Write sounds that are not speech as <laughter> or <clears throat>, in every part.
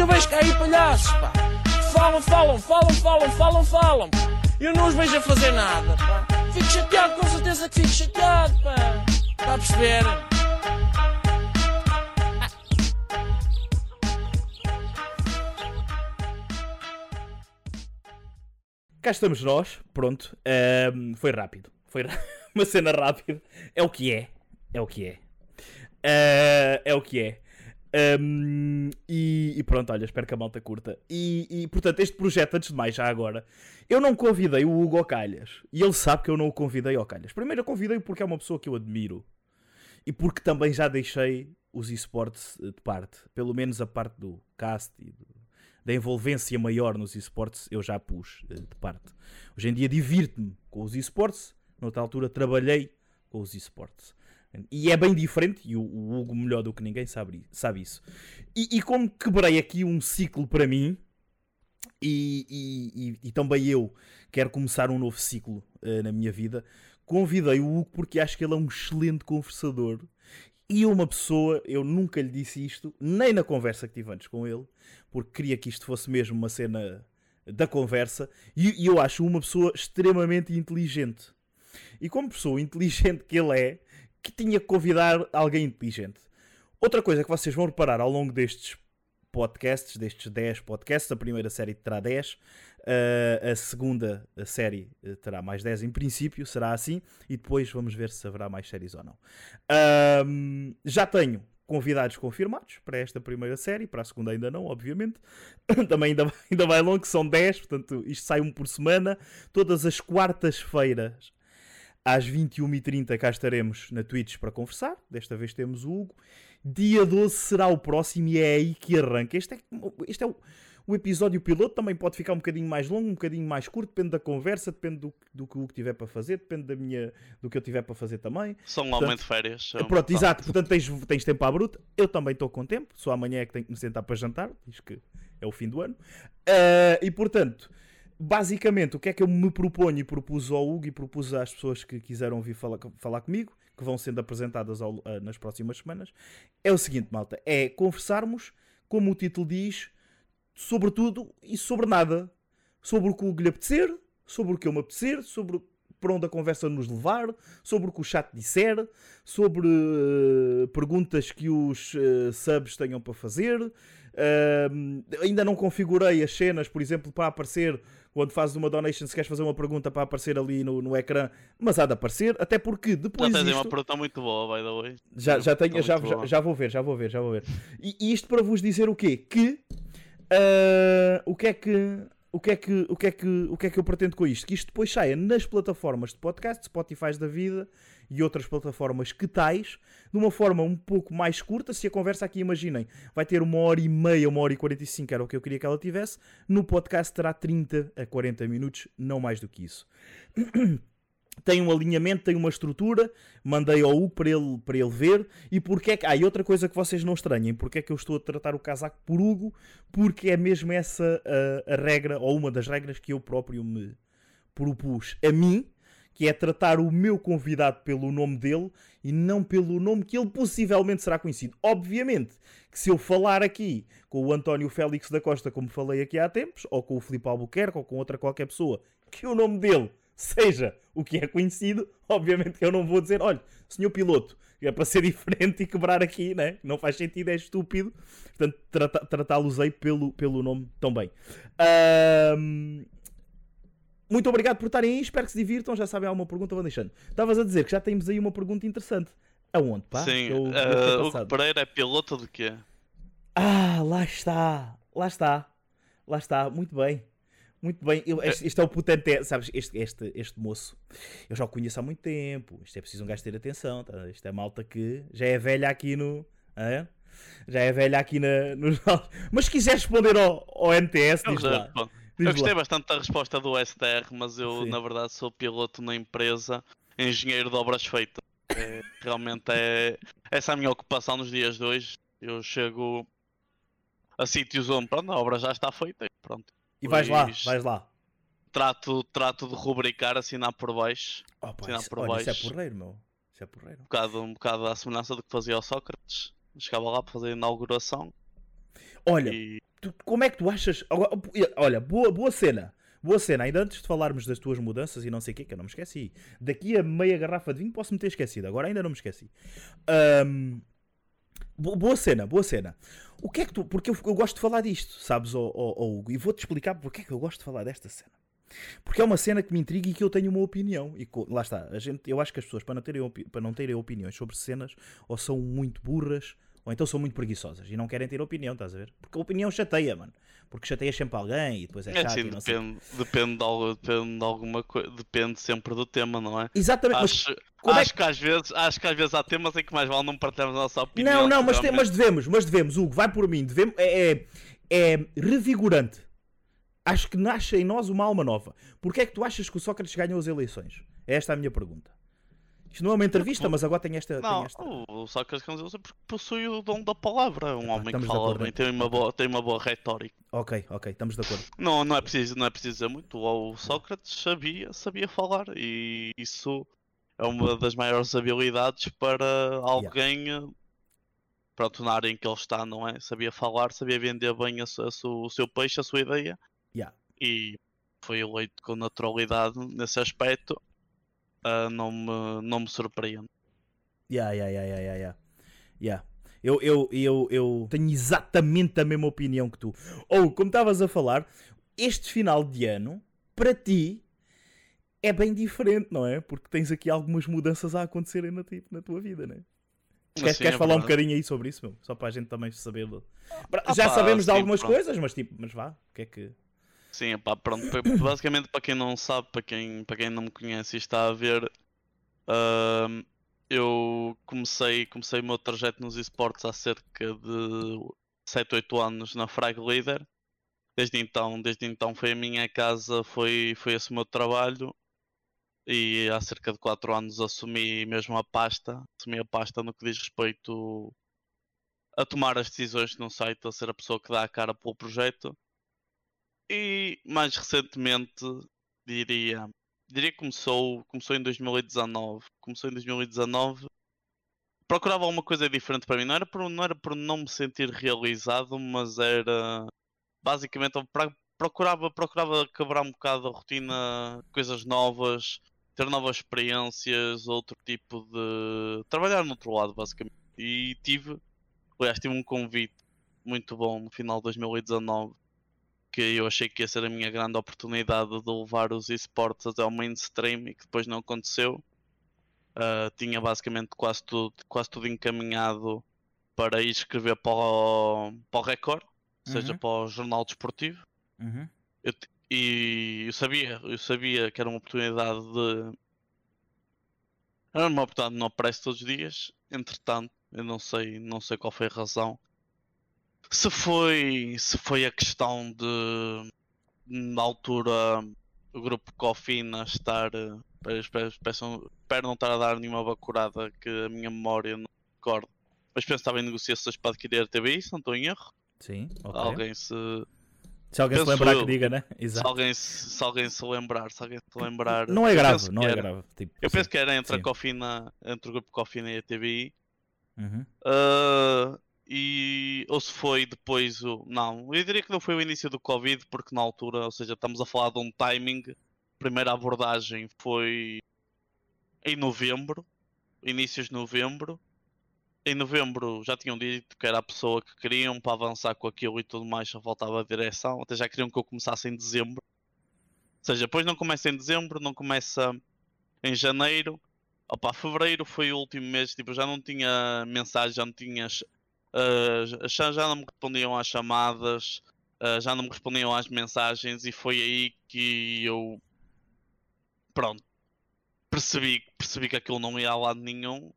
eu vejo cair palhaços, pá. Falam, falam, falam, falam, falam, falam. Eu não os vejo a fazer nada, pá. Fico chateado, com certeza que fico chateado, pá. Está a perceber? Cá estamos nós, pronto. Ahm, foi rápido. Foi <laughs> uma cena rápida. É o que é. É o que é. Ah, é o que é. Ahm, e, e pronto, olha, espero que a malta curta. E, e, portanto, este projeto, antes de mais, já agora, eu não convidei o Hugo Calhas. E ele sabe que eu não o convidei ao Calhas. Primeiro, eu convidei porque é uma pessoa que eu admiro. E porque também já deixei os esportes eh, de parte. Pelo menos a parte do cast e do- da envolvência maior nos esportes eu já pus eh, de parte. Hoje em dia divirto-me com os esportes. Noutra altura trabalhei com os esportes. E é bem diferente, e o, o Hugo melhor do que ninguém sabe, sabe isso. E, e como quebrei aqui um ciclo para mim, e, e- e- e também eu quero começar um novo ciclo eh, na minha vida, convidei o Hugo porque acho que ele é um excelente conversador. E uma pessoa, eu nunca lhe disse isto, nem na conversa que tive antes com ele, porque queria que isto fosse mesmo uma cena da conversa, e, e eu acho uma pessoa extremamente inteligente. E como pessoa inteligente que ele é, que tinha que convidar alguém inteligente. Outra coisa que vocês vão reparar ao longo destes podcasts, destes 10 podcasts, a primeira série terá 10, uh, a segunda série uh, terá mais 10 em princípio, será assim, e depois vamos ver se haverá mais séries ou não. Ahm, já tenho convidados confirmados para esta primeira série, para a segunda ainda não, obviamente. <coughs> Também ainda, vai- ainda vai longo, são 10, portanto isto sai um por semana. Todas as quartas-feiras, às 21h30, cá estaremos na Twitch para conversar. Desta vez temos o Hugo. Dia 12 será o próximo e é aí que arranca. Este é, este é o, o episódio piloto, também pode ficar um bocadinho mais longo, um bocadinho mais curto, depende da conversa, depende do, do que o Hugo tiver para fazer, depende da minha, do que eu tiver para fazer também. Só um aumento de férias. um- Pronto, exato. Portanto, tens, tens tempo à bruta. Eu também estou com tempo. Só amanhã é que tenho que me sentar para jantar. Diz que é o fim do ano. Ah, e portanto, basicamente, o que é que eu me proponho e propus ao Hugo e propus às pessoas que quiseram vir falar, falar comigo, que vão sendo apresentadas ao- ah, nas próximas semanas, é o seguinte, malta: é conversarmos, como o título diz, sobre tudo e sobre nada. Sobre o que o Hugo lhe apetecer, sobre o que eu me apetecer, sobre para onde a conversa nos levar, sobre o que o chat disser, sobre eh, perguntas que os eh, subs tenham para fazer. Ahm, ainda não configurei as cenas, por exemplo, para aparecer quando fazes uma donation, se queres fazer uma pergunta para aparecer ali no, no ecrã, mas há de aparecer, até porque Já depois tens aí isto... uma pergunta muito boa, by the way. Já, já, tenho, já, já, já vou ver, já vou ver, já vou ver. E, e isto para vos dizer o quê? Que ah, o que é que o que é que o que é que o que é que eu pretendo com isto? Que isto depois saia nas plataformas de podcast, Spotify da vida e outras plataformas que tais, de uma forma um pouco mais curta. Se a conversa aqui, imaginem, vai ter uma hora e meia, uma hora e 45, era o que eu queria que ela tivesse. No podcast terá 30 a 40 minutos, não mais do que isso <clears throat> tem um alinhamento, tem uma estrutura, mandei ao Hugo para ele, para ele ver. E porque é que. Ah, e outra coisa que vocês não estranhem, porque é que eu estou a tratar o casaco por Hugo? Porque é mesmo essa a, a regra, ou uma das regras que eu próprio me propus a mim, que é tratar o meu convidado pelo nome dele e não pelo nome que ele possivelmente será conhecido. Obviamente que se eu falar aqui com o António Félix da Costa, como falei aqui há tempos, ou com o Filipe Albuquerque, ou com outra qualquer pessoa, que o nome dele seja o que é conhecido, obviamente que eu não vou dizer, olha, senhor piloto, é para ser <laughs> diferente e quebrar aqui, né? Não faz sentido, é estúpido. Portanto, trata- tratá-los aí pelo, pelo nome também. Ahm, Muito obrigado por estarem aí, espero que se divirtam. Já sabem, há uma pergunta, vão deixando. Estavas a dizer que já temos aí uma pergunta interessante. Aonde, pá? Sim, Eu- eu fiquei o. Pereira é piloto de quê? Ah, lá está. Lá está. Lá está. Muito bem. Muito bem. Eu, este, este é o potente. Sabes, este, este, este moço, eu já o conheço há muito tempo. Isto é preciso um gajo ter atenção. Tá? Isto é malta que já é velha aqui no. hã? Já é velha aqui na, nos. Mas se quiser responder ao, ao NTS, Eu, diz lá. bom, Diz eu gostei lá. bastante da resposta do STR, mas eu Sim. na verdade sou piloto na empresa, engenheiro de obras feitas. É, realmente é essa é a minha ocupação nos dias de hoje. Eu chego a sítios onde pronto, a obra já está feita. e Pronto. E vais lá, vais lá. Trato, trato de rubricar, assinar por baixo. Oh, pá, lá isso, por olha, isso é baixo. porreiro, meu. Isso é porreiro. Um bocado, um bocado à semelhança do que fazia o Sócrates. Chegava lá para fazer a inauguração. Olha, E tu- como é que tu achas. Olha, boa, boa cena. Boa cena. Ainda antes de falarmos das tuas mudanças e não sei o que, que eu não me esqueci. Daqui a meia garrafa de vinho posso-me ter esquecido. Agora ainda não me esqueci. Bo- boa cena, boa cena. O que é que tu. Porque eu, eu gosto de falar disto, sabes, ó ó- ó Hugo? E vou-te explicar porque é que eu gosto de falar desta cena. Porque é uma cena que me intriga e que eu tenho uma opinião. E lá está, a gente, eu acho que as pessoas, para não, terem para não terem opiniões sobre cenas, ou são muito burras, ou então são muito preguiçosas e não querem ter opinião, estás a ver? Porque a opinião chateia, mano. Porque chateia sempre alguém e depois é é chato assim, e não sei. depende, depende, de, algo- depende de alguma coisa, depende sempre do tema, não é? Exatamente, mas Acho, é acho que às vezes, acho que às vezes há temas em que mais vale não partilharmos a nossa opinião. Não, não, mas, realmente. mas devemos, mas devemos, Hugo, vai por mim. Devemos, é, é, é revigorante. Acho que nasce em nós uma alma nova. Porquê é que tu achas que o Sócrates ganhou as eleições? É esta a minha pergunta. Isto não é uma entrevista, mas agora tem esta. tem Não, esta... o Sócrates Canzil porque possui o dom da palavra. Um Epá, homem que fala bem, tem uma, boa, tem uma boa retórica. Ok, ok, estamos de acordo. Não, não, é preciso, não é preciso dizer muito. O Sócrates sabia, sabia falar e isso é uma das maiores habilidades para alguém, eh, pronto, na área em que ele está, não é? Sabia falar, sabia vender bem a a su- o seu peixe, a sua ideia Yeah. e foi eleito com naturalidade nesse aspecto. Ah, não, me, não me surpreende. Yeah, yeah, yeah, yeah, yeah, yeah. Eu, eu, eu, eu tenho exatamente a mesma opinião que tu. Ou, como estavas a falar, este final de ano, para ti, é bem diferente, não é? Porque tens aqui algumas mudanças a acontecerem na, ti- na tua vida, não é? Queres, Assim, queres é falar um bocadinho aí sobre isso, meu? Só para a gente também saber. Ah Já pá, sabemos de algumas pronto. coisas, mas tipo, mas vá, o que é que. Sim, pá, pronto. <coughs> Basicamente, para quem não sabe, para quem, para quem não me conhece e está a ver, ahm, eu comecei, comecei o meu trajeto nos esportes há cerca de 7, 8 anos na Frag Leader. Desde então, desde então foi a minha casa, foi, foi esse o meu trabalho. E há cerca de 4 anos assumi mesmo a pasta, assumi a pasta no que diz respeito a tomar as decisões no site, a ser a pessoa que dá a cara pelo projeto. E mais recentemente, diria, diria que começou, começou em 2019. Começou em 2019. Procurava alguma coisa diferente para mim. Não era por, não era por não me sentir realizado, mas era basicamente procurava, procurava quebrar um bocado a rotina, coisas novas, ter novas experiências, outro tipo de. trabalhar no outro lado, basicamente. E tive, aliás, tive um convite muito bom no final de 2019 que eu achei que ia ser a minha grande oportunidade de levar os esportes até ao mainstream e que depois não aconteceu. Ah, tinha basicamente quase tudo, quase tudo encaminhado para ir escrever para o, para o Record, ou seja, Uhum. para o Jornal Desportivo. Eu te- e eu sabia, eu sabia que era uma oportunidade de. Era uma oportunidade que não aparece todos os dias. Entretanto, eu não sei, não sei qual foi a razão. Se foi, se foi a questão de na altura o grupo Cofina estar. eh, Espero, espero, espero- espero não estar a dar nenhuma bacurada que a minha memória não recorda. Mas penso que estava em negociações para adquirir a TBI, se não estou em erro. Sim, ok. Alguém se, Se alguém se Penso lembrar eu. que diga, né? se Exato. alguém se, se alguém se lembrar, se alguém se lembrar. Não é grave, não é era- grave. Tipo, Eu sim. penso que era entre sim. a Cofina, entre o grupo Cofina e a TBI. Uhum. Ah, e ou se foi depois o. Não, eu diria que não foi o início do Covid, porque na altura, ou seja, estamos a falar de um timing. A primeira abordagem foi em novembro, inícios de novembro. Em novembro já tinham dito que era a pessoa que queriam para avançar com aquilo e tudo mais, só faltava a direção. Até já queriam que eu começasse em dezembro. Ou seja, depois não começa em dezembro, não começa em janeiro. Opa, fevereiro foi o último mês, tipo, já não tinha mensagem, já não tinha. Ah, já, já não me respondiam às chamadas, ah, já não me respondiam às mensagens e foi aí que eu. Pronto. Percebi, percebi que aquilo não ia a lado nenhum.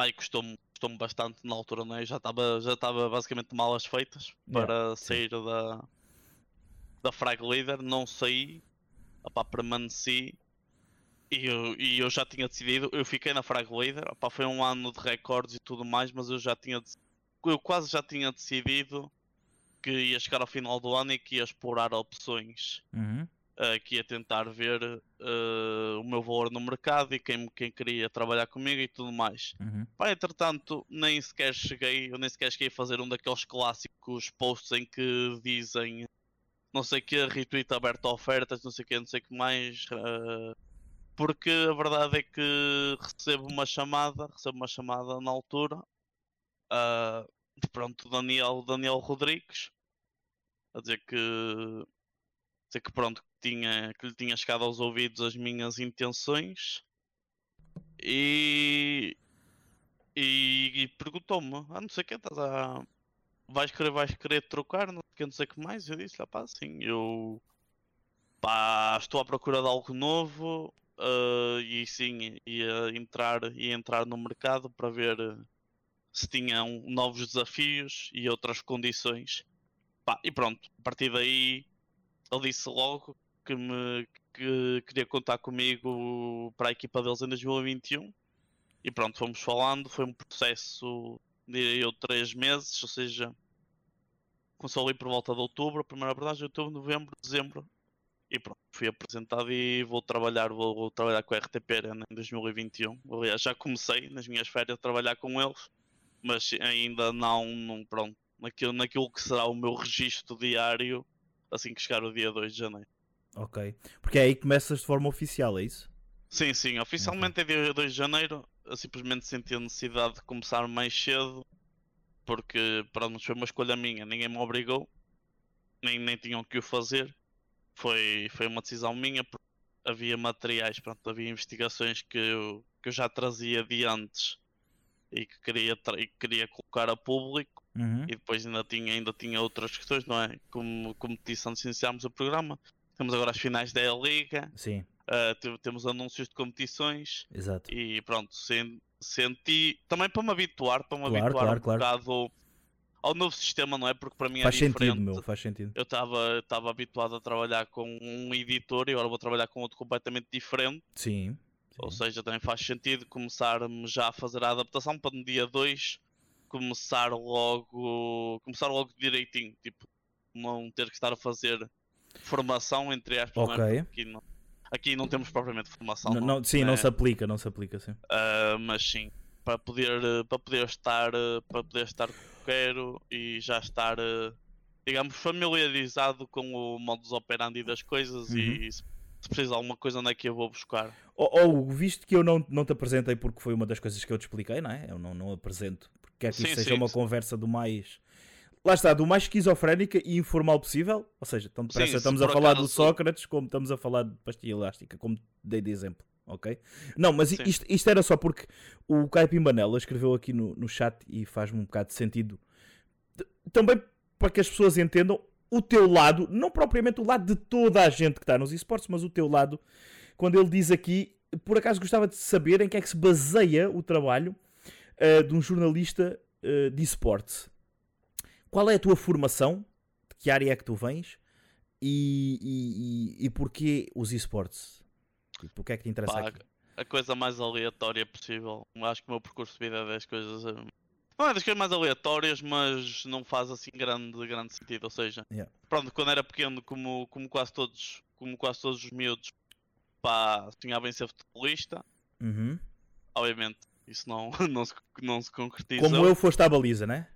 E custou-me custou bastante na altura, não é? Já estava já estava basicamente malas feitas para sair da, da Frag Leader. Não saí, opá, permaneci. E eu, e eu já tinha decidido, eu fiquei na Frag Leader, opá, foi um ano de recordes e tudo mais, mas eu já tinha, dec- eu quase já tinha decidido que ia chegar ao final do ano e que ia explorar opções Uhum. uh, que ia tentar ver uh, o meu valor no mercado e quem, quem queria trabalhar comigo e tudo mais. Uhum. Pá, entretanto, nem sequer cheguei, eu nem sequer cheguei a fazer um daqueles clássicos posts em que dizem não sei que, retweet aberto a ofertas, não sei o que, não sei o que mais. Uh, porque a verdade é que recebo uma chamada, recebo uma chamada na altura. Uh, pronto, Daniel, Daniel Rodrigues a dizer que dizer que pronto que, tinha, que lhe tinha chegado aos ouvidos as minhas intenções e e, e perguntou-me, ah não sei o que, estás a vais querer, vais querer trocar, não sei não sei que mais, eu disse, ah pá, sim, eu pá, estou à procura de algo novo uh, e sim, ia entrar, ia entrar no mercado para ver se tinham novos desafios e outras condições. Pá, e pronto, a partir daí ele disse logo que me que queria contar comigo para a equipa deles em 2021 e pronto, fomos falando, foi um processo de eu três meses, ou seja, começou ali por volta de outubro, a primeira abordagem, outubro, novembro, dezembro e pronto, fui apresentado e vou trabalhar, vou, vou trabalhar com a RTP Arena em 2021. Aliás, já comecei nas minhas férias a trabalhar com eles, mas ainda não, não pronto, naquilo, naquilo que será o meu registro diário assim que chegar o dia 2 de janeiro. Ok. Porque é aí que começas de forma oficial, é isso? Sim, sim. Oficialmente okay. é dia 2 de janeiro. Eu simplesmente senti a necessidade de começar mais cedo. Porque, para não foi uma escolha minha. Ninguém me obrigou. Nem, nem tinham que o fazer. Foi, foi uma decisão minha. Havia materiais, pronto, havia investigações que eu, que eu já trazia de antes e que queria, e que queria colocar a público uhum. e depois ainda tinha, ainda tinha outras questões, não é? Como, como disse antes de iniciarmos o programa, temos agora as finais da Liga, Sim. Uh, temos anúncios de competições Exato. e pronto, senti também para me habituar, para me claro, habituar claro, um claro. bocado ao novo sistema, não é? Porque para mim faz é diferente. Sentido, meu, faz sentido. Eu estava habituado a trabalhar com um editor e agora vou trabalhar com outro completamente diferente. Sim. Ou seja, também faz sentido começar-me já a fazer a adaptação para no dia 2 começar logo começar logo direitinho, tipo, não ter que estar a fazer formação entre aspas, é? Porque aqui, não, aqui não temos propriamente formação. Não, não, sim, é? não se aplica, não se aplica, sim. Uh, mas sim, para poder, para poder estar para poder estar como quero e já estar digamos familiarizado com o modus operandi das coisas Uhum. e se se precisa de alguma coisa onde é que eu vou buscar. Ou, ou, visto que eu não, não te apresentei porque foi uma das coisas que eu te expliquei, não é? Eu não, não apresento porque quer que Sim, isto seja sim, uma sim. conversa do mais. Lá está, do mais esquizofrénica e informal possível. Ou seja, que se estamos a falar do acaso- Sócrates como estamos a falar de pastilha elástica, como dei de exemplo. Ok? Não, mas isto, isto era só porque o Caipim Banela escreveu aqui no, no chat e faz-me um bocado de sentido. Também para que as pessoas entendam o teu lado, não propriamente o lado de toda a gente que está nos esportes, mas o teu lado, quando ele diz aqui, por acaso gostava de saber em que é que se baseia o trabalho ah, de um jornalista ah, de esportes. Qual é a tua formação? De que área é que tu vens? E, e, e, e porquê os esportes? Tipo, o que é que te interessa Pá, aqui? a coisa mais aleatória possível. Acho que o meu percurso de vida é das coisas. Não é das coisas mais aleatórias, mas não faz assim grande, grande sentido. Ou seja, Yeah. pronto, quando era pequeno, como, como quase todos, como quase todos os miúdos, pá, sonhava em ser futebolista. Uhum. Obviamente, isso não, <laughs> não, se, não se concretizou. Como eu foste à baliza, né?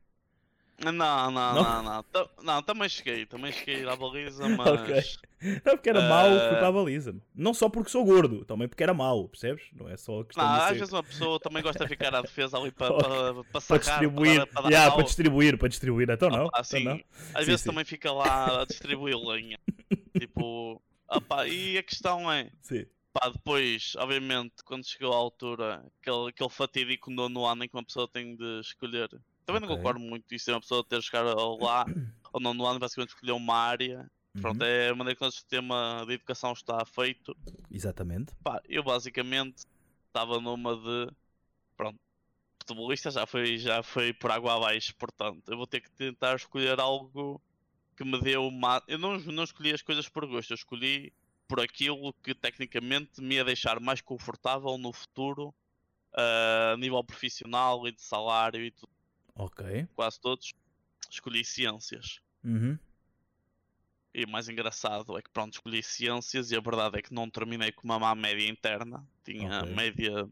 Não, não, Não? não, não. Não, também cheguei, também cheguei a à baliza, <laughs> mas. Ok. Não, porque era mau, fui Ah. para a baliza. Não só porque sou gordo, também porque era mau, percebes? Não é só a questão Não, de às ser... vezes uma pessoa também gosta de ficar à defesa ali para, <laughs> Ok. para, para, para sacar, distribuir, para, dar- para dar yeah, para distribuir, para distribuir, então não, Opa, então não. Às Sim, vezes sim. também fica lá a distribuir lenha. <laughs> tipo, opa, e a questão é, Sim. pá, depois, obviamente, quando chegou à altura, aquele, aquele fatídico nono ano em que uma pessoa tem de escolher. Também não Ok. concordo muito isso, é uma pessoa ter de chegar lá, ao nono ano, basicamente escolher uma área. Pronto, Uhum, é a maneira que o nosso sistema de educação está feito. Exatamente. Pá, eu basicamente estava numa de. Pronto, futebolista já foi, já foi por água abaixo, portanto, eu vou ter que tentar escolher algo que me dê uma. Eu não, não escolhi as coisas por gosto, eu escolhi por aquilo que tecnicamente me ia deixar mais confortável no futuro, ah, a nível profissional e de salário e tudo, Ok. quase todos. Escolhi ciências. Uhum. E o mais engraçado é que pronto, escolhi ciências e a verdade é que não terminei com uma má média interna. Tinha Ok. média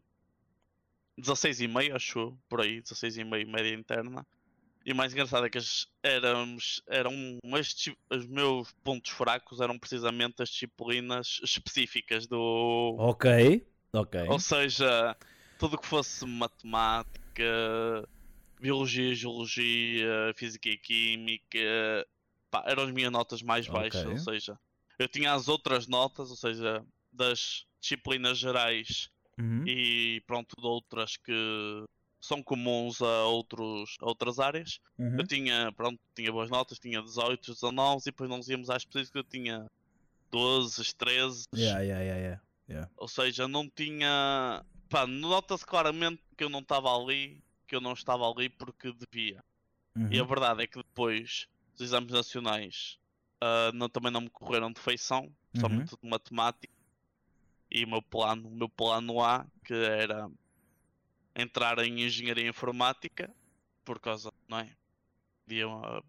16,5, acho por aí, 16,5 média interna. E o mais engraçado é que as, éramos, eram dis- os meus pontos fracos eram precisamente as disciplinas específicas do. Ok, ok. Ou seja, tudo que fosse matemática, biologia, geologia, física e química, pá, eram as minhas notas mais baixas. Ok. Ou seja, eu tinha as outras notas, ou seja, das disciplinas gerais Uhum. e pronto, de outras que são comuns a, outros, a outras áreas. Uhum. Eu tinha, pronto, tinha boas notas, tinha 18, 19 e depois nós íamos às específicas eu tinha 12, 13. Yeah, yeah, yeah, yeah. Ou seja, não tinha. Pá, nota-se claramente que eu não estava ali, que eu não estava ali porque devia. E a Uhum. verdade é que depois os exames nacionais ah, não- também não me correram de feição, somente de matemática. E o meu plano, o meu plano A, que era entrar em engenharia informática, por causa, não é? Havia uma,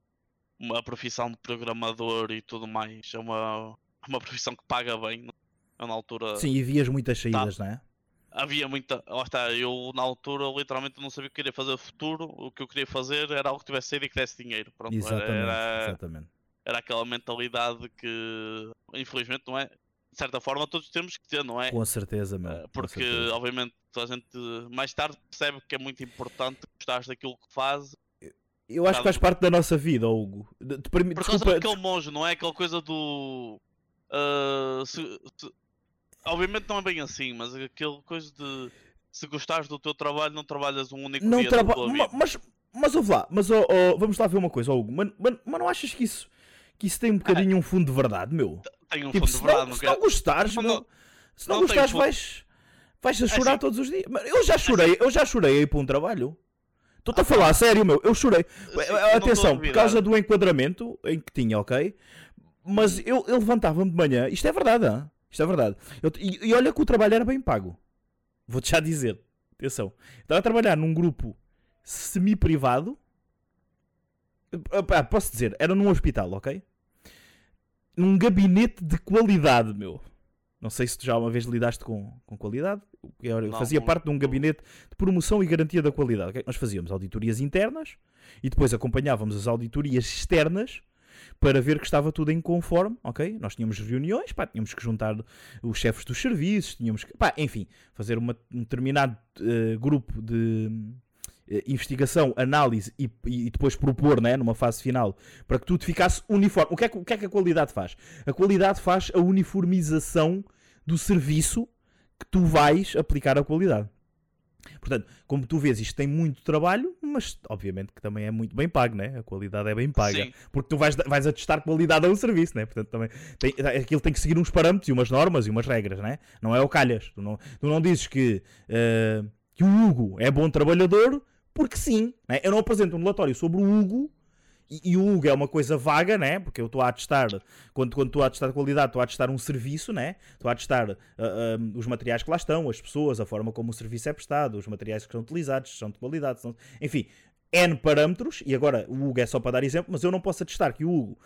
uma profissão de programador e tudo mais, é uma, <laughs> uma profissão que paga bem. não- Eu na altura Sim, e vias muitas Tá. saídas, não é? Havia muita. Lá está, eu na altura literalmente não sabia o que queria fazer no futuro. O que eu queria fazer era algo que tivesse saído e que desse dinheiro. Pronto, era- Exatamente, era, exatamente. era aquela mentalidade que infelizmente não é. De certa forma todos temos que ter, não é? Com certeza, meu. Eh, Porque certeza. obviamente a gente mais tarde percebe que é muito importante gostar daquilo que faz. Eu acho que faz parte da nossa vida, Hugo. De- de- permi- Por causa Desculpa, daquele monge, não é? Aquela coisa do. ah, se- se- Obviamente não é bem assim, mas aquela coisa de se gostares do teu trabalho, não trabalhas um único não dia da tua vida. Mas, mas ouve lá, mas ó, ó, vamos lá ver uma coisa, Hugo. Mas, mas, mas não achas que isso, que isso tem um bocadinho um fundo de verdade, meu? Tem um Tipo, fundo de verdade, não, se não gostares, Não, meu, se não, não gostares, vais, vais a chorar assim- todos os dias. Eu já chorei, eu já chorei aí para um trabalho. Estou-te a falar, a sério, meu, eu chorei. Sim, a Atenção, por causa do enquadramento em que tinha, ok? Mas eu, eu levantava-me de manhã, isto é verdade, hã? Isto é verdade. Eu- e, e olha que o trabalho era bem pago. Vou-te já dizer, atenção. Estava a trabalhar num grupo semi-privado. Pá, Posso dizer, era num hospital, ok? Num gabinete de qualidade, meu. Não sei se tu já uma vez lidaste com, com qualidade. Eu Não, fazia não- parte de um gabinete de promoção e garantia da qualidade. ok? Nós fazíamos auditorias internas e depois acompanhávamos as auditorias externas para ver que estava tudo em conforme, ok? Nós tínhamos reuniões, pá, tínhamos que juntar os chefes dos serviços, tínhamos que, pá, enfim, fazer uma- um determinado eh, grupo de eh, investigação, análise e, e depois propor, né, numa fase final, para que tudo ficasse uniforme. O que, é que, o que é que a qualidade faz? A qualidade faz a uniformização do serviço que tu vais aplicar à qualidade. Portanto, como tu vês, isto tem muito trabalho, mas obviamente que também é muito bem pago, né? A qualidade é bem paga. Sim. Porque tu vais, vais atestar qualidade a um serviço, né? Portanto, também tem, aquilo tem que seguir uns parâmetros e umas normas e umas regras, né? Não é o calhas. Tu não, tu não dizes que, eh, que o Hugo é bom trabalhador porque sim. Né? Eu não apresento um relatório sobre o Hugo e, o Hugo é uma coisa vaga, né? Porque eu estou a atestar, quando, quando estou a atestar qualidade, estou a atestar um serviço, né? Estou a atestar ah, ah, os materiais que lá estão, as pessoas, a forma como o serviço é prestado, os materiais que são utilizados, se são de qualidade, são... enfim, N parâmetros, e agora o Hugo é só para dar exemplo, mas eu não posso atestar que o Hugo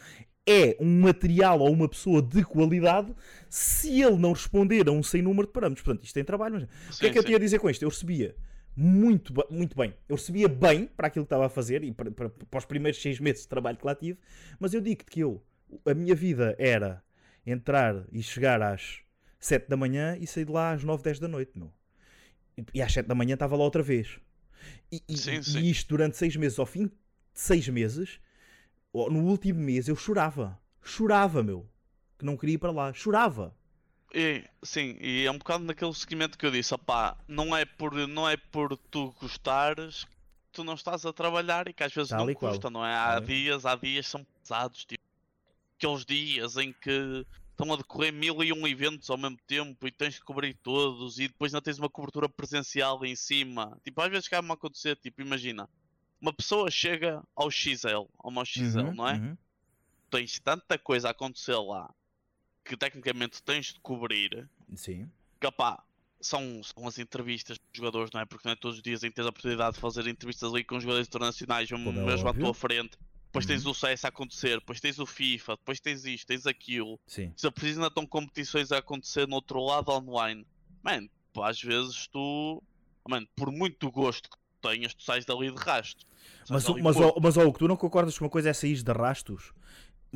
é um material ou uma pessoa de qualidade se ele não responder a um sem número de parâmetros. Portanto, isto tem trabalho. Mas... o que é Sim, que eu sim. tinha a dizer com isto? Eu recebia muito, muito bem. Eu recebia bem para aquilo que estava a fazer e para, para- para os primeiros seis meses de trabalho que lá tive, mas eu digo-te que eu, a minha vida era entrar e chegar às 7 da manhã e sair de lá às 9, 10 da noite, meu. E, e às 7 da manhã estava lá outra vez. E, e- Sim, e sim. isto durante seis meses, ao fim de seis meses, no último mês, eu chorava. Chorava, meu. Que não queria ir para lá. Chorava. E, sim, e é um bocado naquele seguimento que eu disse, opá, não é por, não é por tu gostares que tu não estás a trabalhar e que às vezes Tal não qual. custa, não é? Há e- dias, há dias que são pesados, tipo, aqueles dias em que estão a decorrer mil e um eventos ao mesmo tempo e tens de cobrir todos e depois não tens uma cobertura presencial em cima. Tipo, às vezes acaba-me a acontecer, tipo, imagina, uma pessoa chega ao XL, ao meu XL, Uhum, não é? uhum. Tens tanta coisa a acontecer lá que tecnicamente tens de cobrir Sim. que opá, são, são as entrevistas dos jogadores, não é? Porque não é todos os dias em tens a oportunidade de fazer entrevistas ali com jogadores internacionais, mesmo, é mesmo à tua frente. depois tens o CS a acontecer, depois tens o FIFA, depois tens isto, tens aquilo. Sim. Se preciso ainda estão competições a acontecer no outro lado online. Man, pô, às vezes tu, man, por muito gosto que tu tenhas, tu sais dali de rastro. Mas, mas, mas ó, Hugo, tu não concordas que uma coisa é sair de rastos,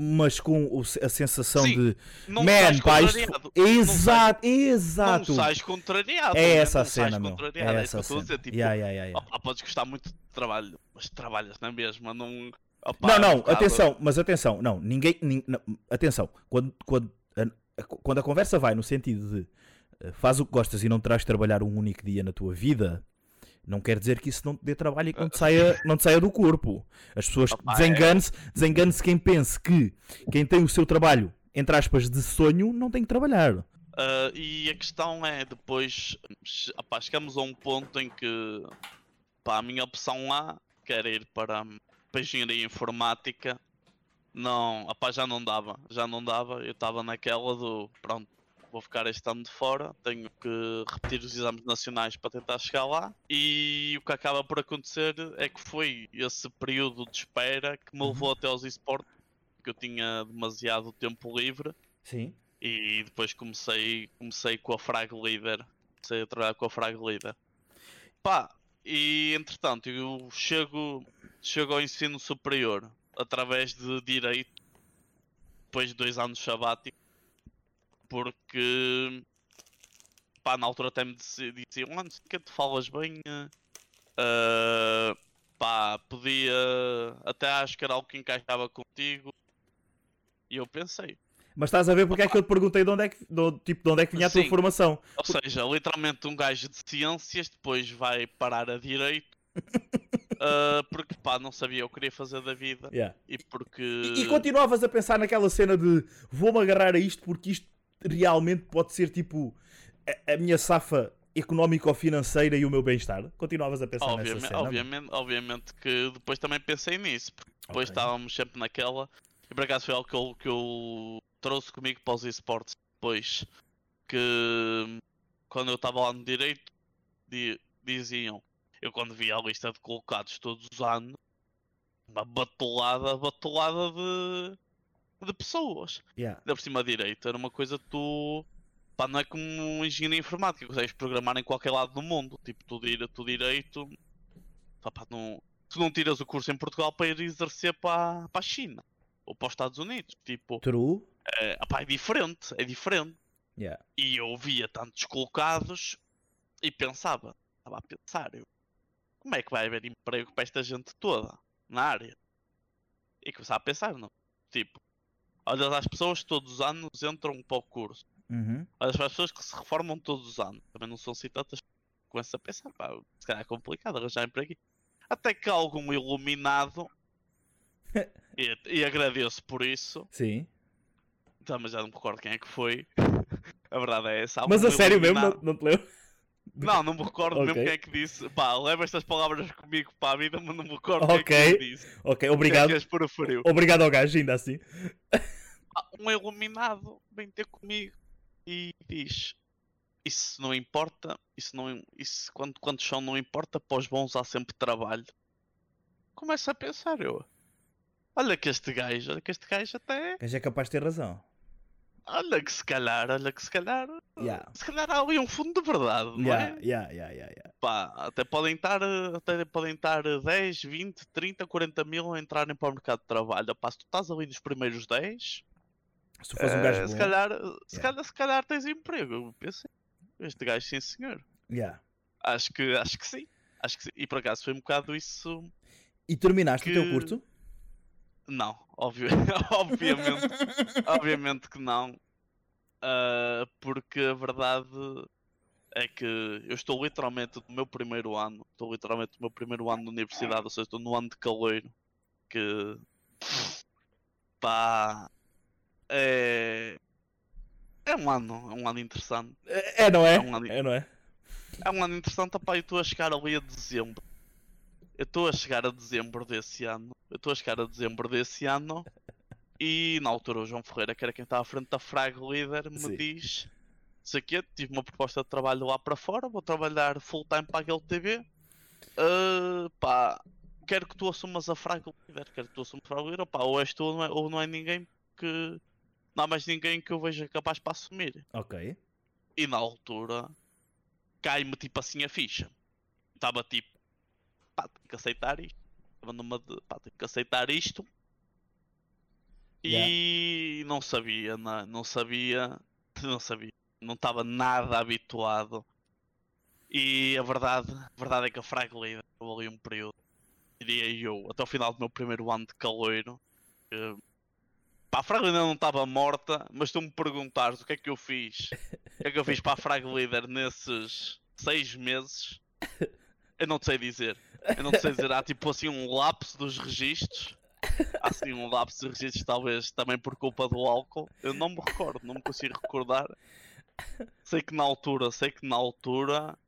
mas com a sensação Sim, de não man, pá, isto... contrariado. exato, Não exato. sais contrariado. É né? essa a cena, meu. É que essa a cena. dizer. Tipo, Yeah, yeah, yeah, yeah. opá, podes gostar muito de trabalho, mas trabalhas na mesma, não. opá, Não, é um não, bocado- atenção, mas atenção, não, ninguém, nin- não, atenção, quando, quando, a, a- quando a conversa vai no sentido de eh, faz o que gostas e não terás de trabalhar um único dia na tua vida, não quer dizer que isso não te dê trabalho e que não te saia, não te saia do corpo. As pessoas Opa, é. desengane-se, desengane-se quem pense que quem tem o seu trabalho, entre aspas, de sonho, não tem que trabalhar. Ah, e a questão é, depois, opá, chegamos a um ponto em que pá, a minha opção A, que era ir para, para engenharia informática, não, opá, já não dava, já não dava, eu estava naquela do, pronto, vou ficar este ano de fora, tenho que repetir os exames nacionais para tentar chegar lá, e o que acaba por acontecer é que foi esse período de espera que me levou até aos esportes, que eu tinha demasiado tempo livre, Sim. e depois comecei, comecei com a Frag Leader. Comecei a trabalhar com a Frag Leader. Pá, e entretanto eu chego, chego ao ensino superior através de direito, depois de dois anos sabático, porque pá, na altura até me diziam, mano, que tu falas bem, ah, pá, podia, até acho que era algo que encaixava contigo, e eu pensei, Mas estás a ver porque é que eu te perguntei de onde é que, de, tipo, de onde é que vinha a tua Sim. formação. Ou seja, literalmente um gajo de ciências depois vai parar a direito ah, <laughs> porque pá, não sabia o que queria fazer da vida Yeah. e porque. E, e continuavas a pensar naquela cena de vou-me agarrar a isto porque isto realmente pode ser tipo a, a minha safa económico-financeira e o meu bem-estar? Continuavas a pensar nessa Obviamente, cena? obviamente, obviamente que depois também pensei nisso, porque depois Ok. estávamos sempre naquela, e por acaso foi algo que eu, que eu trouxe comigo para os esportes depois, que quando eu estava lá no direito, di- diziam, eu quando via a lista de colocados todos os anos, uma batulada, batulada de, de pessoas. Yeah. Ainda por cima direito, era uma coisa que tu. Pá, não é como um engenheiro informático, consegues programar em qualquer lado do mundo. Tipo, tu, dire, tu direito. Pá, pá, não, tu não tiras o curso em Portugal para ir exercer para, para a China ou para os Estados Unidos. Tipo, True. é, pá, é diferente, é diferente. Yeah. E eu via tantos colocados e pensava, estava a pensar, eu, como é que vai haver emprego para esta gente toda na área? E começava a pensar, não? Tipo, olhas às pessoas que todos os anos entram para o curso. Uhum. Para as pessoas que se reformam todos os anos. Também não são assim tantas. Começa a pensar, pá, se calhar é complicado arranjar emprego aqui. Até que algum iluminado, <laughs> e, e agradeço por isso, Sim. então, mas já não me recordo quem é que foi. <laughs> A verdade é essa. Mas a sério mesmo, não, não te lembro? Não, não me recordo mesmo Ok. quem é que disse. Pá, leva estas palavras comigo para a vida, mas não me recordo quem é que disse. Ok, Quem é obrigado. que és por frio? Obrigado ao gajo, ainda assim. Um iluminado vem ter comigo e diz: Isso não importa, isso não isso quando, quando são não importa, para os bons há sempre trabalho. Começa a pensar eu. Olha que este gajo, olha que este gajo até. Gajo é capaz de ter razão. Olha que se calhar, olha que se calhar. Yeah. Se calhar há ali um fundo de verdade, não Yeah, é? yeah, yeah, yeah, yeah. Pá, até podem estar, até podem estar eh, 10, 20, 30, 40 mil a entrarem para o mercado de trabalho. Pá, se tu estás ali nos primeiros 10, Se tu fores um eh, gajo se, bom. calhar, se, Yeah. calhar, se calhar tens emprego. Eu pensei, este gajo sim senhor. Yeah. Acho que, acho que sim. Acho que sim. E por acaso foi um bocado isso. E terminaste o teu Que- curso? Não, <laughs> obviamente, obviamente que não. Ah, porque a verdade é que eu estou literalmente no meu primeiro ano, estou literalmente no meu primeiro ano de universidade, ou seja, estou no ano de caloiro, que pá é, é um ano, é um ano interessante. É, não é? É um ano- É, não é? É um ano interessante, pá, eu estou a chegar ali a dezembro. Eu estou a chegar a dezembro desse ano. Eu estou a chegar a dezembro desse ano. E na altura o João Ferreira, que era quem estava à frente da Frag Leader, me Sim. diz: Isso aqui, tive uma proposta de trabalho lá para fora, vou trabalhar full time para aquele TV. Ah, pá, quero que tu assumas a frag líder, quero que tu assumas a frag opá, ou és tu ou não é, ou não é ninguém que não há mais ninguém que eu veja capaz para assumir. Ok. E na altura cai-me tipo assim a ficha. Estava tipo, pá, tenho que aceitar isto. Estava numa de, pá, tenho que aceitar isto. E não sabia, não, não sabia, não sabia, não estava nada habituado. E a verdade, a verdade é que a Frag Leader ali um período, diria eu, até o final do meu primeiro ano de caloiro. Que, pá, a Frag Leader não estava morta, mas tu me perguntares o que é que eu fiz, o que é que eu fiz para a Frag Leader nesses seis meses, eu não te sei dizer. Eu não te sei dizer, há tipo assim um lapso dos registros. Há assim um lapso de registros, talvez também por culpa do álcool. Eu não me recordo, não me consigo recordar. Sei que na altura, sei que na altura.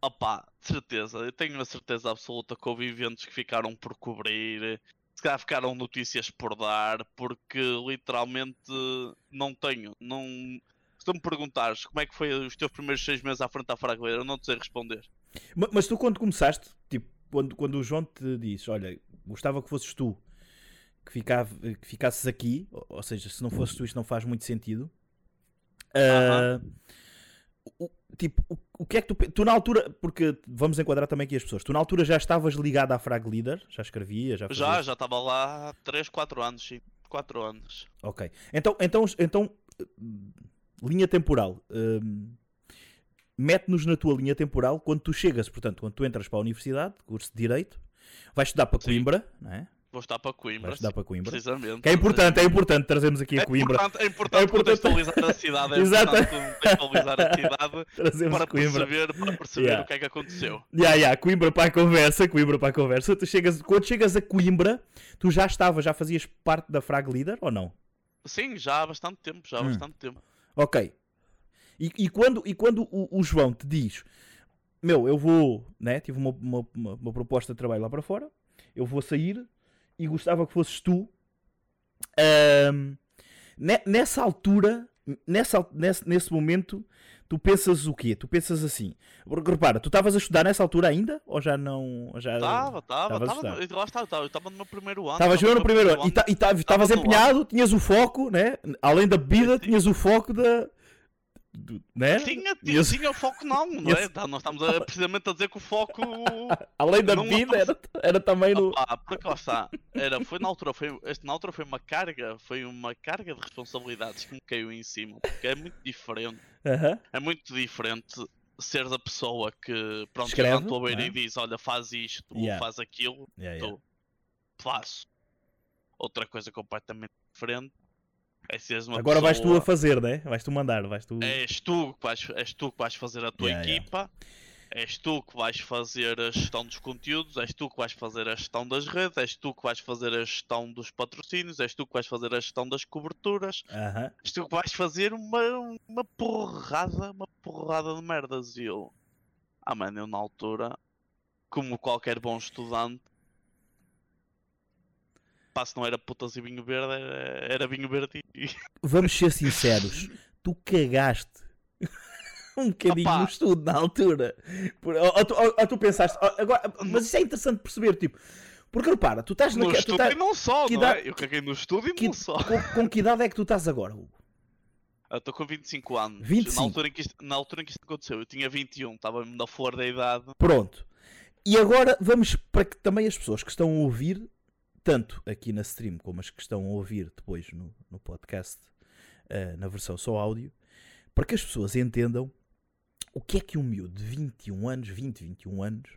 Opá, certeza, eu tenho a certeza absoluta que houve eventos que ficaram por cobrir, se calhar ficaram notícias por dar, porque literalmente não tenho. Não... Se tu me perguntares como é que foi os teus primeiros seis meses à frente da Fragleira, eu não te sei responder. Ma- Mas tu quando começaste, tipo, quando, quando o João te disse, olha, gostava que fosses tu que, ficava, que ficasses aqui, ou, ou seja, se não fosses tu isto não faz muito sentido. Ah, o- tipo, o, o que é que tu, tu na altura, porque vamos enquadrar também aqui as pessoas, tu na altura já estavas ligado à Frag Leader, já escrevia, já Já, fazias- já estava lá há 3, 4 anos, sim. 4 anos. Ok. Então, então, então linha temporal. hum, Mete-nos na tua linha temporal quando tu chegas, portanto, quando tu entras para a universidade, curso de Direito, vais estudar para. Coimbra, não é? Vou estar para Coimbra. Estudar sim, para Coimbra. Precisamente. Que é importante, é importante trazermos aqui a É Coimbra. é importante É importante- contextualizar a cidade, é <laughs> Exato. contextualizar a cidade <laughs> Trazemos para Coimbra. perceber, para perceber Yeah. o que é que aconteceu. Ya, ya, Coimbra para a conversa, Coimbra para a conversa. Tu chegas, quando chegas a Coimbra, tu já estavas, já fazias parte da Frag Leader ou não? Sim, já há bastante tempo, já há Hum. bastante tempo. Ok. E, e quando, e quando o, o João te diz, meu, eu vou, né? Tive uma, uma, uma- uma proposta de trabalho lá para fora, eu vou sair e gostava que fosses tu. Ne- nessa altura, nessa, nesse, nesse momento, tu pensas o quê? Tu pensas assim. Porque repara, tu estavas a estudar nessa altura ainda? Ou já não. Já... Estava, estava, estava. Lá está, eu estava no meu primeiro ano. Estavas estava mesmo no primeiro ano. E ano. E ta- estavas no empenhado, tinhas o foco, né? Além da bebida, tinhas o foco da. Do- né? Tinha, tinha, Tinhas- tinha o foco não, <laughs> não é? Nós estamos a- precisamente a dizer que o foco... <laughs> Além da bebida, era, era também no. Opá, porque lá está, era, foi na altura, foi, este, na altura foi uma carga, foi uma carga de responsabilidades que me caiu em cima, porque é muito diferente, Aham. é muito diferente seres a pessoa que, pronto, Escreve, à tua beira é? e diz, olha, faz isto, Yeah. ou faz aquilo, Yeah, yeah. tu faço. Outra coisa completamente diferente é Agora vais tu a fazer, né? Vais tu mandar, vais tu. És tu, que vais, és tu que vais fazer a tua Yeah, yeah. equipa, és tu que vais fazer a gestão dos conteúdos, és tu que vais fazer a gestão das redes, és tu que vais fazer a gestão dos patrocínios, és tu que vais fazer a gestão das coberturas, Aham. és tu que vais fazer uma, uma porrada, uma porrada de merdas. E eu, ah mano, eu na altura, como qualquer bom estudante, pá, se não era putas e vinho verde, era, era vinho verde e, Vamos ser sinceros, tu cagaste <laughs> um bocadinho Opa. no estudo na altura. Por- Ou, ou tu, ou- ou tu pensaste, ó, agora, mas isso é interessante perceber, tipo, porque repara, tu estás no tu estudo estás- e não só, que não idade- é? Eu caguei no estudo e que- não só. com, com que idade é que tu estás agora, Hugo? Eu estou com 25 anos. 25. Na altura, em que isto, na altura em que isto aconteceu, eu tinha 21, estava na flor da idade. Pronto. E agora vamos para que também as pessoas que estão a ouvir, tanto aqui na stream como as que estão a ouvir depois no, no podcast, eh, na versão só áudio, para que as pessoas entendam o que é que um miúdo de 21 anos, 20, 21 anos,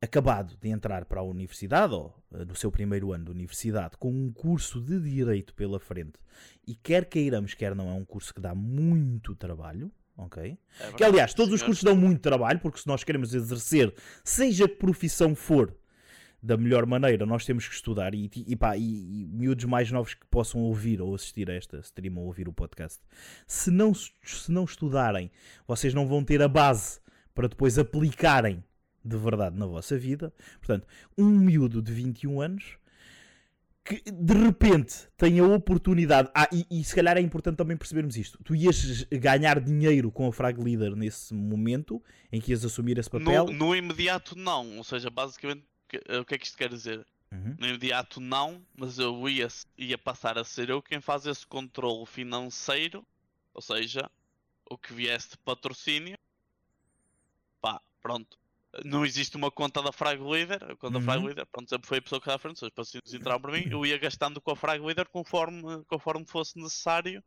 acabado de entrar para a universidade, ou eh, no seu primeiro ano de universidade, com um curso de direito pela frente, e quer queiramos, quer não, é um curso que dá muito trabalho, ok? É Que aliás, todos os cursos dão muito trabalho, porque se nós queremos exercer, seja que profissão for, da melhor maneira, nós temos que estudar. E, e, pá, e, e miúdos mais novos que possam ouvir ou assistir a esta stream ou ouvir o podcast, se não, se não estudarem, vocês não vão ter a base para depois aplicarem de verdade na vossa vida. Portanto, um miúdo de 21 anos que de repente tem a oportunidade. Ah, e, e se calhar é importante também percebermos isto. Tu ias ganhar dinheiro com a Frag Leader nesse momento em que ias assumir esse papel. No, no imediato, não. Ou seja, basicamente, que, o que é que isto quer dizer? Uhum. No imediato não, mas eu ia, ia passar a ser eu quem faz esse controle financeiro, ou seja, o que viesse de patrocínio. Pá, pronto. Não existe uma conta da Frag Leader, a conta da Frag Uhum. Leader, pronto, sempre foi a pessoa que estava à frente, se os patrocínios entravam por mim, eu ia gastando com a Frag Leader conforme, conforme fosse necessário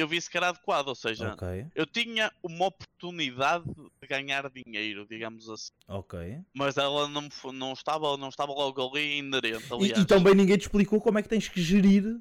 eu vi que era adequado, ou seja, Ok, eu tinha uma oportunidade de ganhar dinheiro, digamos assim, ok. mas ela não, não, estava, não estava logo ali inerente, E, aliás. e também ninguém te explicou como é que tens que gerir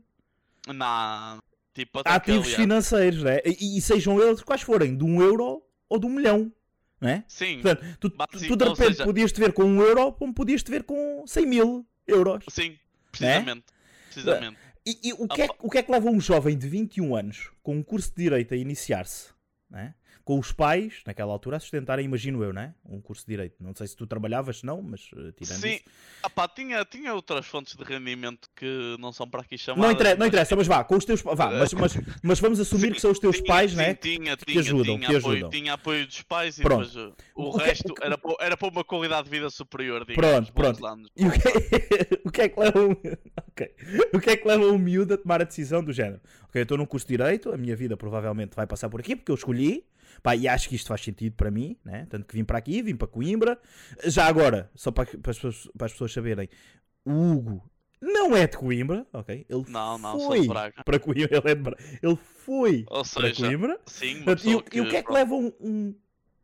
Não, tipo, ativos aliás, financeiros, né? E, e sejam eles quais forem, de um euro ou de um milhão, né? Sim, Portanto, tu, Basic- tu de repente seja- podias te ver com um euro, como podias te ver com 100 mil euros. sim, precisamente. Precisamente. E, e o, que é, que- o que é que leva um jovem de 21 anos com um curso de Direito a iniciar-se? né? Com os pais, naquela altura, a sustentarem, imagino eu, né? Um curso de Direito. Não sei se tu trabalhavas, não, mas uh, tirando Sim, isso. ah pá, tinha, tinha outras fontes de rendimento que não são para aqui chamadas. Não, interessa, não mas- interessa, mas vá, com os teus vá, mas, mas, mas vamos assumir que são os teus Tinha- pais, sim, né? Tinha, que tinha, ajudam, tinha, que apoio, ajudam. tinha apoio dos pais e Pronto. depois uh, o, O é- resto que- era, para, era para uma qualidade de vida superior, digamos. Pronto, pronto. anos. E o que, é, <laughs> o que é que leva um, ok. o que é que leva um miúdo a tomar a decisão do género? Ok, eu estou num curso de Direito, a minha vida provavelmente vai passar por aqui, porque eu escolhi, pá, e acho que isto faz sentido para mim, né? Tanto que vim para aqui, vim para Coimbra. Já agora, só para, para, as, pessoas, para as pessoas saberem, o Hugo não é de Coimbra, ok? Ele Não, não, foi de Braga. para Coimbra, ele é. Ele foi Ou para seja, Coimbra. sim, Portanto, e, o- pessoa e o que é que leva um, um,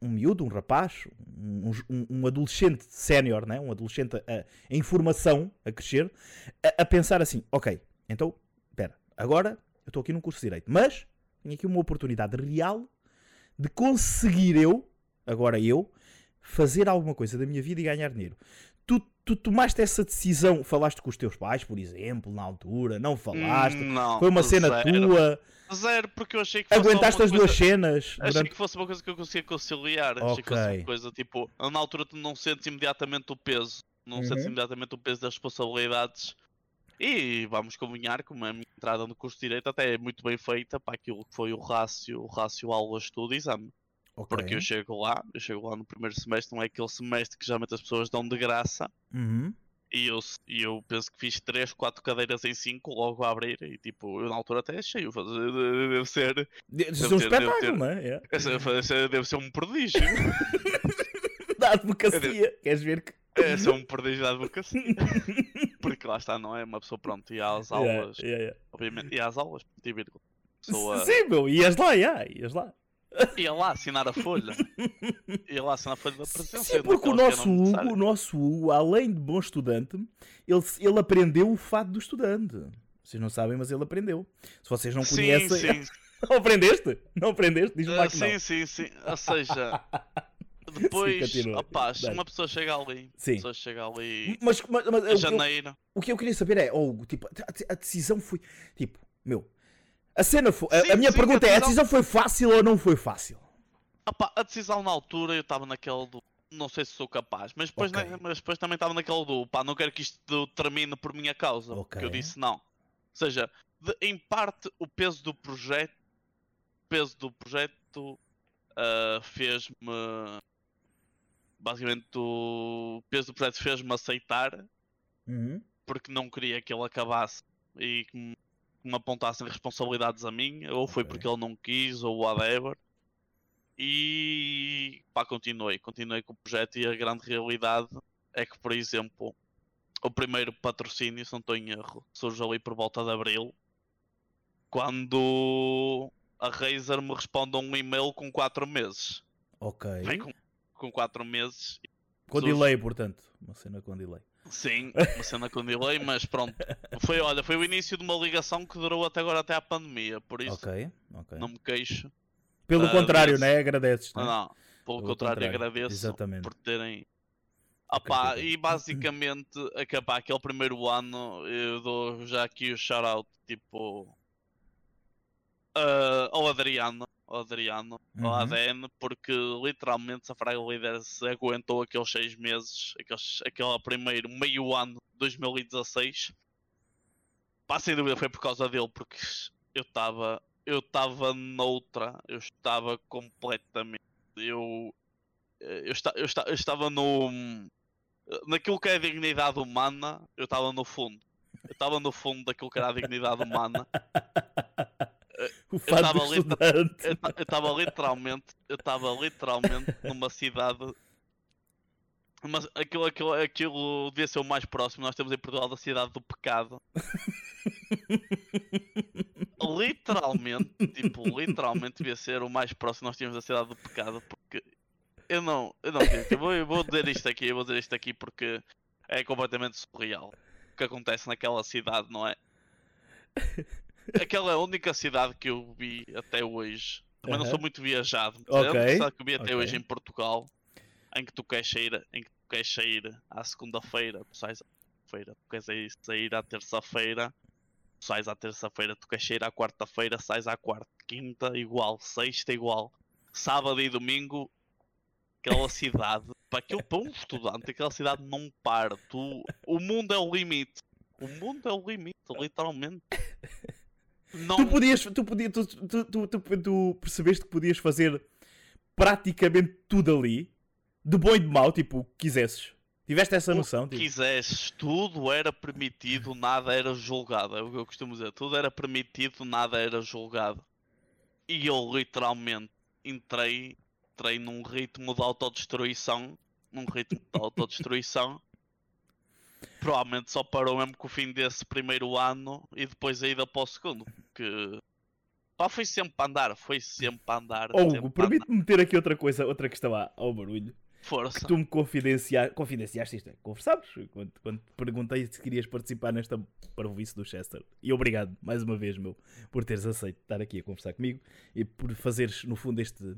um miúdo, um rapaz, um, um- um adolescente sénior, né? um adolescente a- em formação, a crescer, a, a pensar assim: ok, então, espera, agora eu estou aqui num curso de Direito, mas tenho aqui uma oportunidade real de conseguir eu, agora eu, fazer alguma coisa da minha vida e ganhar dinheiro. Tu, tu tomaste essa decisão, falaste com os teus pais, por exemplo, na altura, não falaste, Hum, Não, foi uma cena zero. tua, Zero, porque eu achei que fosse aguentaste as duas coisa- cenas Achei durante que fosse uma coisa que eu conseguia conciliar. Achei que fosse Ok. uma coisa tipo, na altura tu não sentes imediatamente o peso, não Uhum. sentes imediatamente o peso das responsabilidades. E vamos combinar que a minha entrada no curso de Direito até é muito bem feita para aquilo que foi o rácio, o rácio aula, estudo exame. Ok. Porque eu chego lá, eu chego lá no primeiro semestre, não é aquele semestre que geralmente as pessoas dão de graça. Uhum. E eu, e eu penso que fiz 3, 4 cadeiras em 5 logo a abrir. E tipo, eu na altura até achei, eu deve ser, Deve ser Deve um ter- deve espetáculo, ter. não é? É. essa- essa deve ser um prodígio. <laughs> Da advocacia. Queres ver que. É, sou um prodígio da advocacia. Porque lá está, não é? Uma pessoa, pronto, ia às aulas, Yeah, yeah, obviamente, ia às aulas, e vírgula. yeah. Pessoa, Sim, meu, ias lá, yeah, ias lá. ia lá assinar a folha. Ia lá assinar a folha da presença. Sim, porque o nosso Hugo, o nosso Hugo, além de bom estudante, ele, ele aprendeu o fado do estudante. Vocês não sabem, mas ele aprendeu. Se vocês não Sim, conhecem. sim. <laughs> Não aprendeste? Não aprendeste? Diz-me lá Ah, que não. sim, sim, sim. Ou seja, <laughs> depois, continua. opá, se uma pessoa chega ali, Sim. uma pessoa chega ali Mas, mas, mas em eu- eu- janeiro. o que eu queria saber é, oh, Hugo, tipo, a, a decisão foi. Tipo, meu. A cena foi. a- Sim, a minha sim, pergunta a é: a decisão- decisão foi fácil ou não foi fácil? Opá, a decisão na altura eu estava naquele do. Não sei se sou capaz, mas depois, Ok. né, mas depois também estava naquele do. Pá, não quero que isto termine por minha causa. Ok. Porque eu disse não. Ou seja, de- em parte o peso do projeto. O peso do projeto ah, fez-me. Basicamente o peso do projeto fez-me aceitar Uhum. porque não queria que ele acabasse e que me, que me apontassem responsabilidades a mim, ou foi Ok. porque ele não quis, ou whatever. E pá, continuei, continuei com o projeto e a grande realidade é que, por exemplo, o primeiro patrocínio, se não estou em erro, surge ali por volta de Abril, quando a Razer me responde a um e-mail com 4 meses. Ok. Vem com, com 4 meses Com delay, portanto. Uma cena com delay. Sim, <laughs> uma cena com delay, mas pronto. Foi, olha, foi o início de uma ligação que durou até agora, até à pandemia, por isso Ok, ok. não me queixo. Pelo Ah, contrário, desse- né? Agradeces, Não, né? não, pelo Pelo contrário, contrário, agradeço exatamente. por terem. Acredito. e basicamente, acabar aquele primeiro ano, eu dou já aqui o shout-out, tipo. ah, ao Adriano, ao Adriano, Uhum. ao ADN, porque literalmente a Fraga Leaders aguentou aqueles seis meses, aqueles, aquele primeiro meio ano de 2016. Pá, sem dúvida foi por causa dele, porque eu estava eu estava noutra, eu estava completamente, eu eu, esta, eu, esta, eu estava no naquilo que é a dignidade humana, eu estava no fundo. Eu estava no fundo daquilo que era a dignidade humana. <laughs> O. Eu ta- eu estava literalmente, eu estava literalmente numa cidade. Mas aquilo, aquilo, aquilo devia ser o mais próximo. Nós temos em Portugal da cidade do pecado. literalmente, tipo, literalmente devia ser o mais próximo nós tínhamos da cidade do pecado. Porque eu não, eu não. Eu vou, eu vou dizer isto aqui, eu vou dizer isto aqui porque é completamente surreal o que acontece naquela cidade, não é? Aquela é a única cidade que eu vi até hoje. Também não sou muito viajado. mas Ok, É a única cidade que eu vi até ok. hoje em Portugal. Em que tu queres sair, em que tu queres sair à segunda-feira, tu sais à feira, tu queres sair- sair à terça-feira, tu sais à terça-feira, tu queres sair à quarta-feira, sais à quarta, quinta igual, sexta igual, sábado e domingo, aquela cidade, para aquilo para um estudante, aquela cidade não para. Tu, o mundo é o limite. O mundo é o limite, literalmente. Não, Tu podias, tu, podias tu, tu, tu, tu, percebeste que podias fazer praticamente tudo ali, de bom e de mau, tipo, o que quisesses. Tiveste essa noção? que Tipo, quisesses, tudo era permitido, nada era julgado. É o que eu costumo dizer. Tudo era permitido, nada era julgado. E eu literalmente entrei, entrei num ritmo de autodestruição. Num ritmo de <laughs> autodestruição. Provavelmente só parou mesmo com o fim desse primeiro ano e depois a ida para o segundo. Porque pá, foi sempre para andar, foi sempre para andar. Hugo, permite-me meter aqui outra coisa, outra questão à- ao barulho. Força. Que tu me confidenciaste, confidenciaste isto, é, conversámos quando, quando te perguntei se querias participar nesta parvoíce do Chester. E obrigado, mais uma vez, meu, por teres aceito estar aqui a conversar comigo e por fazeres, no fundo, este...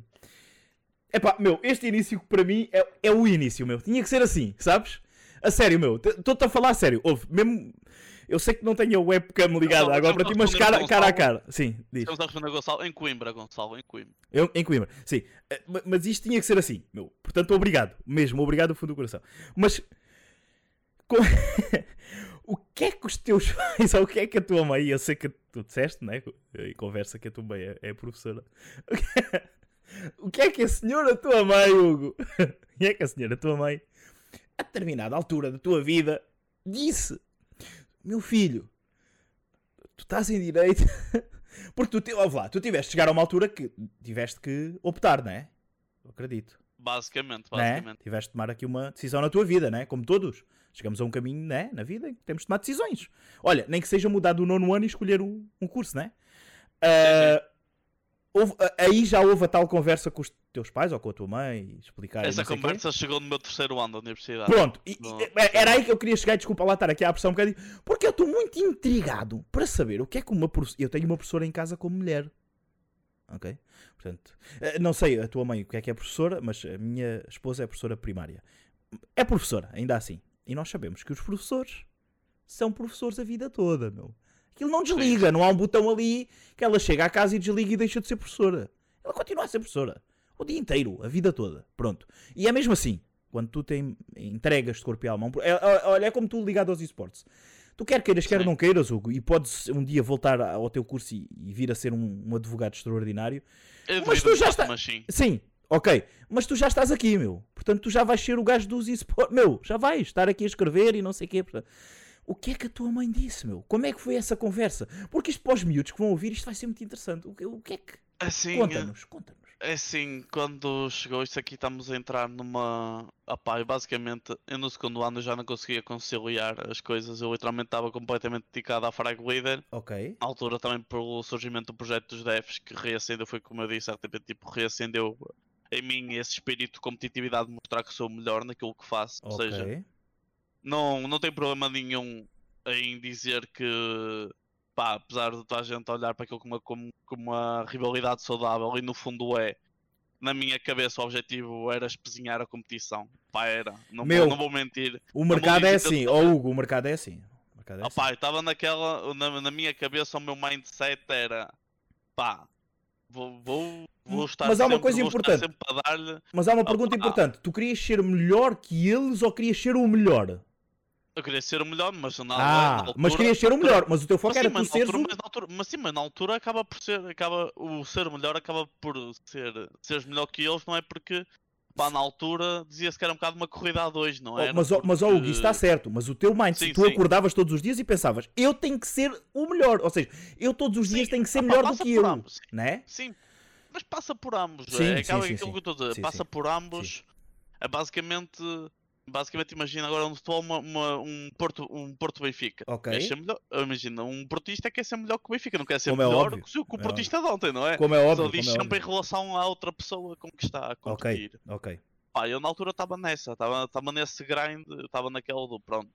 Epá, meu, este início que para mim é, é o início, meu. Tinha que ser assim, sabes? A sério, meu. Estou-te a falar a sério. Ouve, mesmo... Eu sei que não tenho a webcam ligada Não, agora para ti, mas cara, cara a cara. Sim, diz. Estamos a responder Gonçalo em Coimbra, Gonçalo, em Coimbra. Eu, em Coimbra, sim. Eh, ma- Mas isto tinha que ser assim, meu. Portanto, obrigado. Mesmo, obrigado do fundo do coração. Mas. co- <laughs> o que é que os teus pais, ou o que é que a tua mãe, eu sei que tu disseste, né? Em conversa que a tua mãe é, é professora. <laughs> O que é que a senhora, tua mãe, Hugo? <laughs> O que é que a senhora, tua mãe, a determinada altura da tua vida, disse: Meu filho, tu estás em direito. <laughs> Porque tu, te- ouve lá, tu tiveste de chegar a uma altura que tiveste que optar, não é? Eu acredito. Basicamente, Não é? basicamente. Tiveste de tomar aqui uma decisão na tua vida, né? Como todos. Chegamos a um caminho, né? Na vida em que temos de tomar decisões. Olha, nem que seja mudar do nono ano e escolher um, um curso, né? Ah, houve- aí já houve a tal conversa com os teus pais ou com a tua mãe, explicar Essa o quê? conversa chegou no meu terceiro ano da universidade. Pronto, e- era aí que eu queria chegar, desculpa lá estar aqui a pressão um bocadinho, porque eu estou muito intrigado para saber o que é que uma professora. Eu tenho uma professora em casa como mulher. Ok? Portanto, eh, não sei a tua mãe o que é que é professora, mas a minha esposa é professora primária. É professora, ainda assim. E nós sabemos que os professores são professores a vida toda, meu. Aquilo não desliga, não há um botão ali que ela chega à casa e desliga e deixa de ser professora. Ela continua a ser professora. O dia inteiro, a vida toda. Pronto. E é mesmo assim. Quando tu te entregas de corpo e alma. é- é- Olha, é como tu ligado aos esportes. Tu quer queiras, quer Sim. não queiras, Hugo, e podes um dia voltar ao teu curso e, e vir a ser um, um advogado extraordinário. Eu Mas tu já muito, está- Mas sim. Sim, ok. Mas tu já estás aqui, meu. Portanto, tu já vais ser o gajo dos esportes. Meu, já vais estar aqui a escrever e não sei o quê. Portanto, O que é que a tua mãe disse, meu? Como é que foi essa conversa? Porque isto para os miúdos que vão ouvir, isto vai ser muito interessante. O que, o que é que. Assim, Conta-nos, conta-nos. é assim, quando chegou isto aqui, estamos a entrar numa. Opá, eu basicamente, eu no segundo ano já não conseguia conciliar as coisas. Eu literalmente estava completamente dedicado à Frag Leader. Ok. Na altura também pelo surgimento do projeto dos devs, que reacendeu, foi como eu disse, RTP, tipo, reacendeu em mim esse espírito de competitividade de mostrar que sou melhor naquilo que faço. Ou seja. Não, não tem problema nenhum em dizer que, pá, apesar de toda a gente olhar para aquilo como uma, como, como uma rivalidade saudável, e no fundo é, na minha cabeça o objetivo era espezinhar a competição. Pá, era. Não, Meu, vou, não vou mentir. O mercado é assim. Ó Hugo, o mercado é assim. O mercado é Ah, assim. pá, eu estava naquela, na, na minha cabeça o meu mindset era, pá, vou, vou, vou estar Mas há uma sempre, coisa importante. Mas há uma pergunta Opa. importante. Tu querias ser melhor que eles ou querias ser o melhor? Eu queria ser o melhor, mas na, na Ah, altura, mas querias ser o melhor. Mas o teu foco Mas era sim, tu mas, na seres altura, o... mas, na altura, mas sim, mas na altura acaba por ser, acaba, o ser melhor acaba por ser, seres melhor que eles, não é porque, Pá, na altura dizia-se que era um bocado uma corrida a dois, não Oh, era? mas, ó- mas ó, Hugo, isso está Porque- certo. Mas o teu mind, Sim, tu sim. acordavas todos os dias e pensavas, eu tenho que ser o melhor. Ou seja, eu todos os dias Sim, tenho que ser ah pá, melhor do passa que eu. ambos, sim. Né? Sim, mas passa por ambos. Sim, é sim, sim, que eu estou a dizer. Passa por ambos. É basicamente, basicamente imagina agora no futebol uma, uma- um, Porto, um Porto Benfica. Ok. Ser melhor- Imagina, um portista quer ser melhor que o Benfica, não quer ser Como é melhor óbvio, que o é portista de ontem, não é? Como é óbvio. Só diz é sempre em óbvio. relação à outra pessoa com que está a Ok, competir. ok. Pá, eu na altura estava nessa, estava nesse grind, estava naquele do pronto.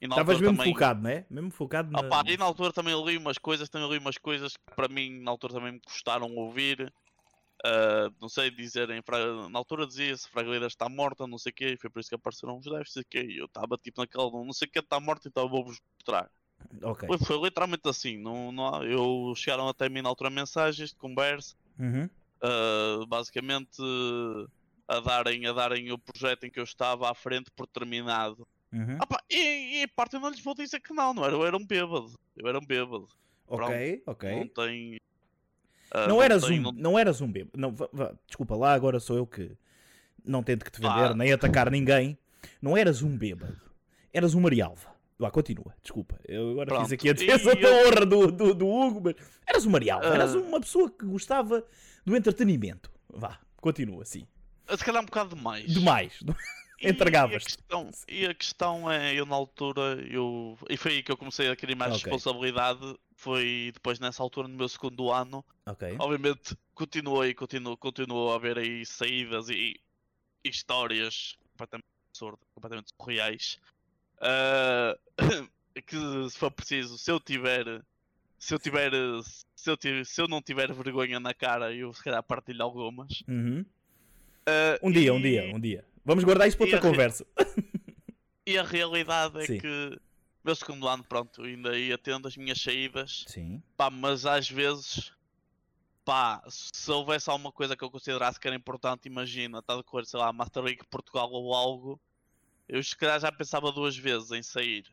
Estavas mesmo também- focado, né? Mesmo focado na... Ah pá, e na altura também li umas coisas, também li umas coisas que para mim na altura também me custaram ouvir. Ah, não sei dizerem, na altura dizia-se fragilidade está morta, não sei o quê, e foi por isso que apareceram os déficits que eu estava tipo naquele não sei o que está morta, então eu vou-vos mostrar. Ok. Foi, foi literalmente assim, não, não, eu chegaram até mim na altura mensagens de conversa, Uhum. ah, basicamente a darem, a darem o projeto em que eu estava à frente por terminado. Uhum. Ah pá, e, e a parte eu não lhes vou dizer que não, não era, eu era um bêbado, eu era um bêbado. Ok, ok. Não tem. Ah, Não eras tem- um, não- não eras um bêbado. Não, vá- vá, desculpa lá, agora sou eu que não tento que te vender, Vá. nem atacar ninguém. Não eras um bêbado. Eras um Marialva. Vá, continua, desculpa. Eu agora fiz Pronto. aqui a defesa da eu- honra do, do, do Hugo, mas eras um Marialva. Eras Ah. uma pessoa que gostava do entretenimento. Vá, continua, sim. Se calhar um bocado demais. Demais. E- Entregavas-te. E, a questão- e a questão é, eu na altura, eu, e foi aí que eu comecei a querer mais Ok. responsabilidade. Foi depois nessa altura, no meu segundo ano. Ok. Obviamente, continuei, continuo, continuou a haver aí saídas e, e histórias completamente absurdas, completamente surreais. Ah, <coughs> que se for preciso, se eu tiver. Se eu tiver. Se eu, tiver, se eu não tiver vergonha na cara, eu se calhar partilho algumas. Uhum. Ah, Um dia, um e- dia, um dia. Vamos guardar isso para outra conversa. E a realidade é Sim. que meu segundo ano, pronto, ainda ia tendo as minhas saídas, Sim. pá, mas às vezes, pá, se houvesse alguma coisa que eu considerasse que era importante, imagina, está a decorrer, sei lá, Master League Portugal ou algo, eu se calhar já pensava duas vezes em sair.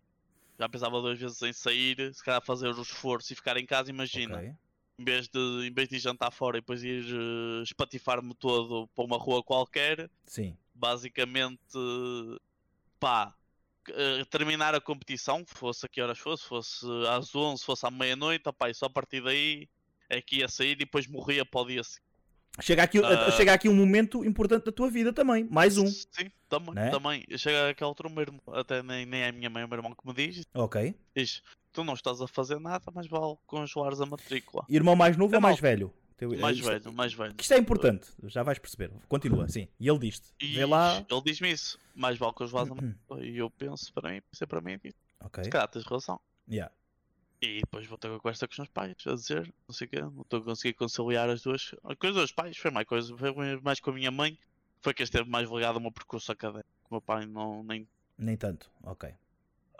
Já pensava duas vezes em sair, se calhar fazer o esforço e ficar em casa, imagina. Ok. Em vez, de, em vez de jantar fora e depois ir eh, espatifar-me todo para uma rua qualquer, Sim. Basicamente, pá, eh, terminar a competição, fosse a que horas fosse, fosse às 11, fosse à meia-noite, opá, e só a partir daí é que ia sair e depois morria para o dia seguinte. Chega aqui, Ah. chega aqui um momento importante da tua vida também. Mais um. Sim, também, Né? também. Chega aquela altura, o meu irmão, até nem, nem é a minha mãe, é o meu irmão que me diz, Ok. diz, tu não estás a fazer nada, mas vale congelares a matrícula. Irmão mais novo É ou mais velho? Teu- Mais isto- velho, mais velho. que Isto é importante, já vais perceber. Continua, sim. E ele diz-te: E vê lá. ele diz-me isso, mais vale congelares a matrícula. E eu penso para mim, pensei para mim, digo, Ok. se calhar tens razão. Yeah. E depois vou ter uma conversa com os meus pais a dizer, não sei o quê, não estou a conseguir conciliar as duas. Com os dois pais, foi mais coisa, foi mais com a minha mãe, foi que esteve mais ligado ao meu percurso académico. O meu pai não nem. Nem tanto. Ok.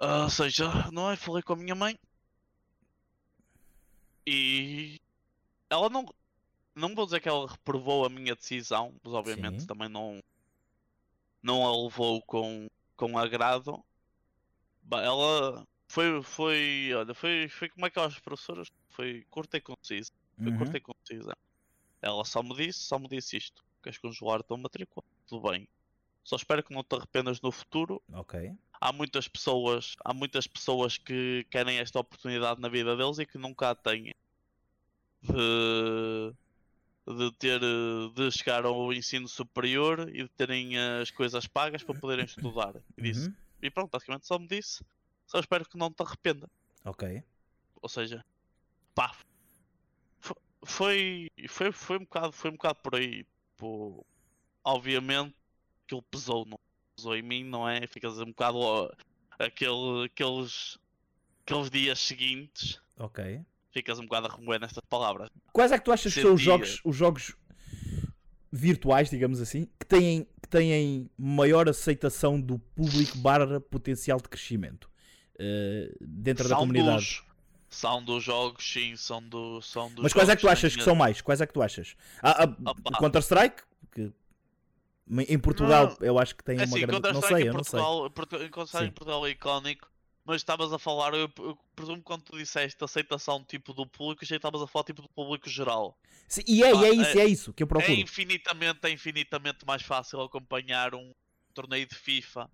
Ah, ou seja, não é? Falei com a minha mãe e ela não. Não vou dizer que ela reprovou a minha decisão, mas obviamente Sim. também não. Não a levou com, com agrado. Ela foi, foi, olha, foi, foi como aquelas professoras, foi curta e concisa. Foi Uhum. curta e concisa. Ela só me disse, só me disse isto. Queres congelar a tua matrícula? Tudo bem. Só espero que não te arrependas no futuro. Ok. Há muitas pessoas, há muitas pessoas que querem esta oportunidade na vida deles e que nunca a têm. De, de ter, eh, de chegar ao ensino superior e de terem eh, as coisas pagas para poderem estudar. E, disse, Uhum. e pronto, basicamente só me disse. Só espero que não te arrependa. Ok. Ou seja, pá, fo- foi, foi, foi, um, bocado, foi um bocado por aí. Pô, obviamente, aquilo pesou, não pesou em mim, não é? Ficas um bocado ó, aquele, aqueles, aqueles dias seguintes, Ok. Ficas um bocado a remoer nestas palavras. Quais é que tu achas que são os jogos, os jogos virtuais, digamos assim, que têm, que têm maior aceitação do público barra potencial de crescimento eh, dentro da São comunidade? dos, são dos jogos, sim, são, do, são dos Mas quais é que tu achas que são mais? Quais é que tu achas? Ah, ah. Counter-Strike, que em Portugal eu acho que tem É uma assim, grande. Não sei, em eu não sei. Portugal, Counter-Strike em Portugal é icónico. Mas estavas a falar, eu, eu presumo que quando tu disseste aceitação tipo do público, já estavas a falar tipo do público geral. Sim, e é, é Pá, isso, é- é isso que eu procuro. É infinitamente, é infinitamente mais fácil acompanhar um torneio de FIFA,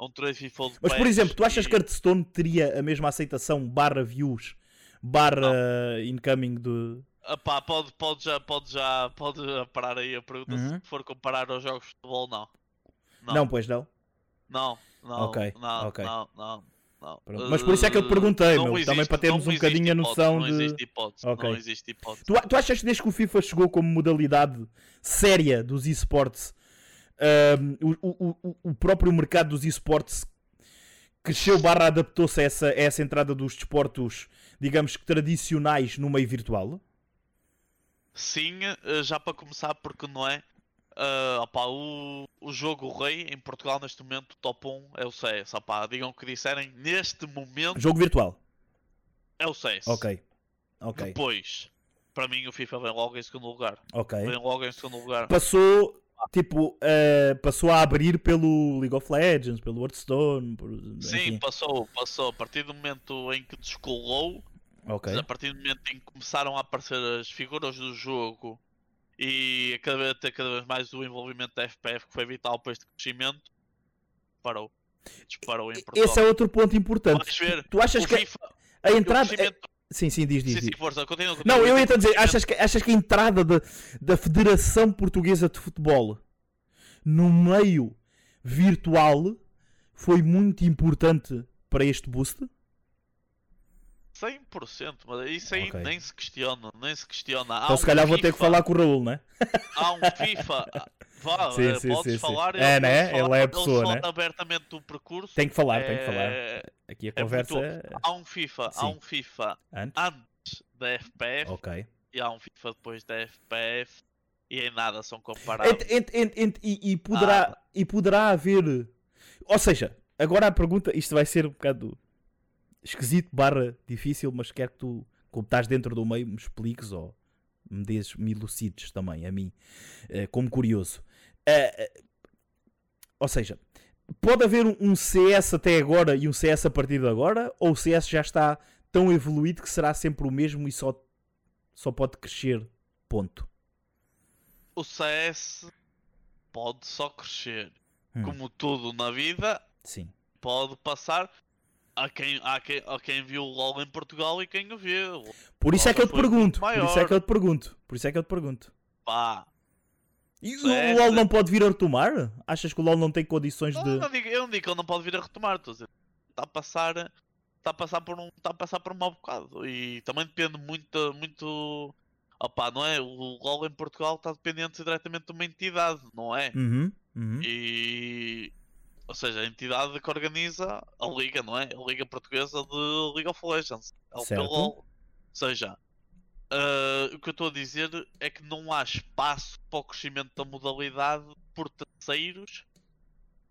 um torneio de FIFA de Mas por exemplo, tu achas que Hearthstone teria a mesma aceitação barra views barra incoming de. Ah pá, pode, pode já, pode já, pode parar aí a pergunta Uhum. se for comparar aos jogos de futebol, não. Não, Não, pois não. não, não, Ok, não, ok. não, não, não. Pronto. Mas por isso é que eu te perguntei, Não meu, também existe- para termos um bocadinho a noção de- Não existe hipótese, Ok. não existe hipótese. Tu, tu achas que desde que o FIFA chegou como modalidade séria dos esportes, ahm, o, o, o, o próprio mercado dos esportes cresceu barra adaptou-se a essa, a essa entrada dos desportos, digamos que tradicionais no meio virtual? Sim, eh, já para começar, porque não é? Ah, opá, o, o jogo rei em Portugal neste momento, top 1 é o CS. Opá, digam o que disserem, neste momento Jogo virtual. é o CS. Ok. Ok. Depois, para mim, o FIFA vem logo em segundo lugar. Ok. Vem logo em segundo lugar. Passou, tipo, ah, passou a abrir pelo League of Legends, pelo Hearthstone. Por, Sim, enfim. passou, passou. A partir do momento em que descolou, Ok. a partir do momento em que começaram a aparecer as figuras do jogo e cada vez, ter cada vez mais o envolvimento da FPF, que foi vital para este crescimento, parou. Disparou em Portugal. Esse é outro ponto importante. Vais ver, Tu achas que FIFA, a entrada. crescimento... Sim, sim, diz, diz. Sim, sim, força, continua, Não, continua. eu ia te dizer, achas que, achas que a entrada da, da Federação Portuguesa de Futebol no meio virtual foi muito importante para este boost? 100%, mas isso aí Ok. nem se questiona, nem se questiona. Há Então um se calhar vou ter que falar com o Raul, né? Há um FIFA. ah, Vá, <laughs> Sim, eh, sim, podes sim, sim. falar. É, eles né? falam- Ele é a pessoa, né? abertamente do percurso. Tem que falar, tem que falar. É, Aqui a é conversa muito- é Há um FIFA, Sim. há um FIFA antes. antes da FPF Ok. e há um FIFA depois da FPF e em nada são comparados. Ent- ent- ent- ent- e, e poderá, Ah. e poderá haver. Ou seja, agora a pergunta, isto vai ser um bocado esquisito, barra difícil, mas quero que tu, como estás dentro do meio, me expliques ou me des, me elucides também a mim, eh, como curioso. Eh, eh, ou seja, pode haver um- um CS até agora e um CS a partir de agora, ou o CS já está tão evoluído que será sempre o mesmo e só, só pode crescer, ponto. O CS pode só crescer. Hum. Como tudo na vida, Sim. pode passar a quem, a quem, a quem viu o LOL em Portugal e quem o viu. Por isso é que eu te pergunto. Por isso é que eu te pergunto. Por isso é que eu te pergunto. Pá, E o. LoL não pode vir a retomar? Achas que o LoL não tem condições Não, de. não digo, eu não digo que ele não pode vir a retomar, estou a dizer. Está a passar. Está a passar por um. Está a passar por um mau bocado. E também depende muito. muito opá, não é? O LOL em Portugal está dependente diretamente de uma entidade, não é? Uhum, uhum. E. Ou seja, a entidade que organiza a Liga, não é? A Liga Portuguesa de League of Legends. Certo. LPLOL. Ou seja, ah, o que eu estou a dizer é que não há espaço para o crescimento da modalidade por terceiros,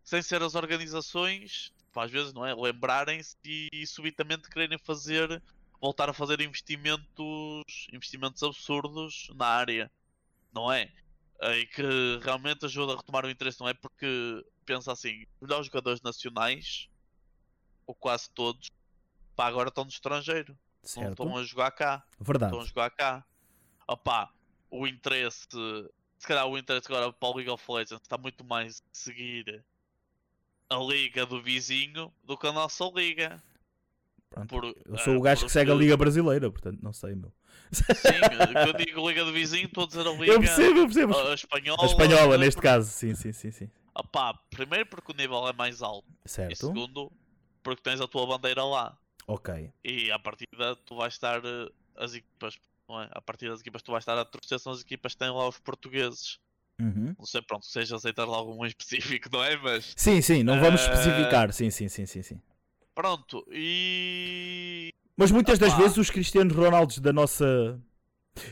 sem ser as organizações, pá, às vezes, não é? Lembrarem-se e, e subitamente quererem fazer, voltar a fazer investimentos, investimentos absurdos na área, não é? E que realmente ajuda a retomar o interesse, não é? Porque pensa assim, os melhores jogadores nacionais, ou quase todos, pá, agora estão no estrangeiro, não Certo. estão a jogar cá Verdade. estão a jogar cá. Opa, o interesse, se calhar o interesse agora para o League of Legends está muito mais em seguir a liga do vizinho do que a nossa liga. Por, Eu sou eh, o gajo que segue a Liga Brasileira, portanto não sei, meu. Sim, eu digo liga do vizinho, estou a dizer a <laughs> liga Eu percebo, eu percebo. a, a espanhola. A espanhola, neste por- caso, sim, sim, sim, sim. Opá, primeiro porque o nível é mais alto. E Certo. segundo, porque tens a tua bandeira lá. Ok. E à partida tu vais estar eh, as equipas, não é? A partir das equipas tu vais estar a torcer são as equipas que têm lá os portugueses. Uhum. Não sei, pronto, seja aceitar algum em <laughs> específico, não é? Mas Sim, sim, não vamos Eh, especificar. Sim, sim, sim, sim, sim. pronto, e Mas muitas das vezes os Cristianos Ronaldos da nossa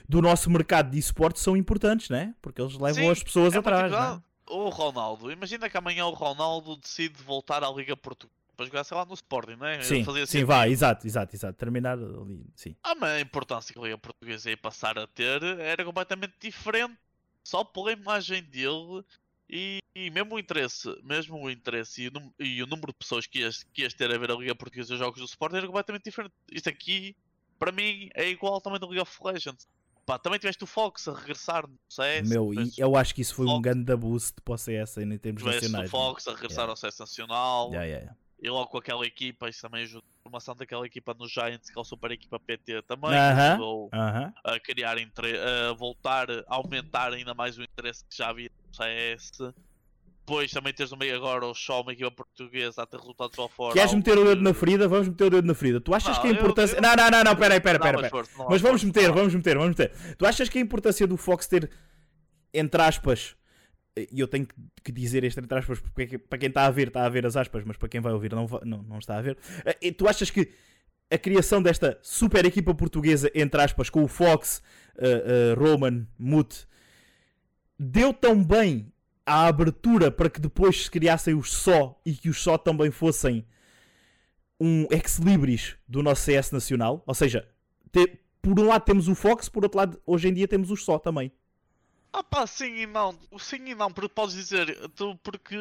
do nosso mercado de esportes são importantes, né? Porque eles levam Sim, as pessoas é atrás, né? O Ronaldo, imagina que amanhã o Ronaldo decide voltar à Liga Portuguesa para jogar, sei lá, no Sporting, não é? Sim, Fazia sim, sentido. vai, exato, exato, exato. Terminar ali, sim. Ah, a importância que a Liga Portuguesa ia passar a ter era completamente diferente. Só pela imagem dele e e mesmo o interesse, mesmo o interesse e o, e o número de pessoas que ias, que ias ter a ver a Liga Portuguesa e os jogos do Sport era completamente diferente. Isto aqui, para mim, é igual tamanho da Liga of Legends. Pá, também tiveste o Fox a regressar no CS. Meu, e eu acho que isso foi um Fox. grande boost para o CS em termos tiveste o nacionais. Fox a regressar Yeah. ao CS Nacional. Yeah, yeah. E logo com aquela equipa, isso também ajuda. A formação daquela equipa no Giants, que é o super equipa PT também. Aham. ajudou Aham. a criar a voltar, a aumentar ainda mais o interesse que já havia no CS. Depois também tens no meio agora o show, uma equipa portuguesa a ter resultados lá fora. Queres meter o dedo na ferida? Vamos meter o dedo na ferida. Tu achas Não, que a eu- importância. eu- Não, não, não, não, pera, Não, pera, mas pera. não há Mas vamos meter, vamos meter, vamos meter. Tu achas que a importância do Fox ter, entre aspas, e eu tenho que- dizer este entre aspas, porque é para quem está a ver, está a ver as aspas, mas para quem vai ouvir não, não, não está a ver. Eh, e Tu achas que a criação desta super equipa portuguesa, entre aspas, com o Fox, eh, eh, Roman, Mute, deu tão bem a abertura para que depois se criassem os só e que os só também fossem um ex-libris do nosso CS nacional? Ou seja, te- por um lado temos o Fox, por outro lado, hoje em dia temos os só também. Ah pá, sim e não. Sim e não, porque podes dizer, tu, porque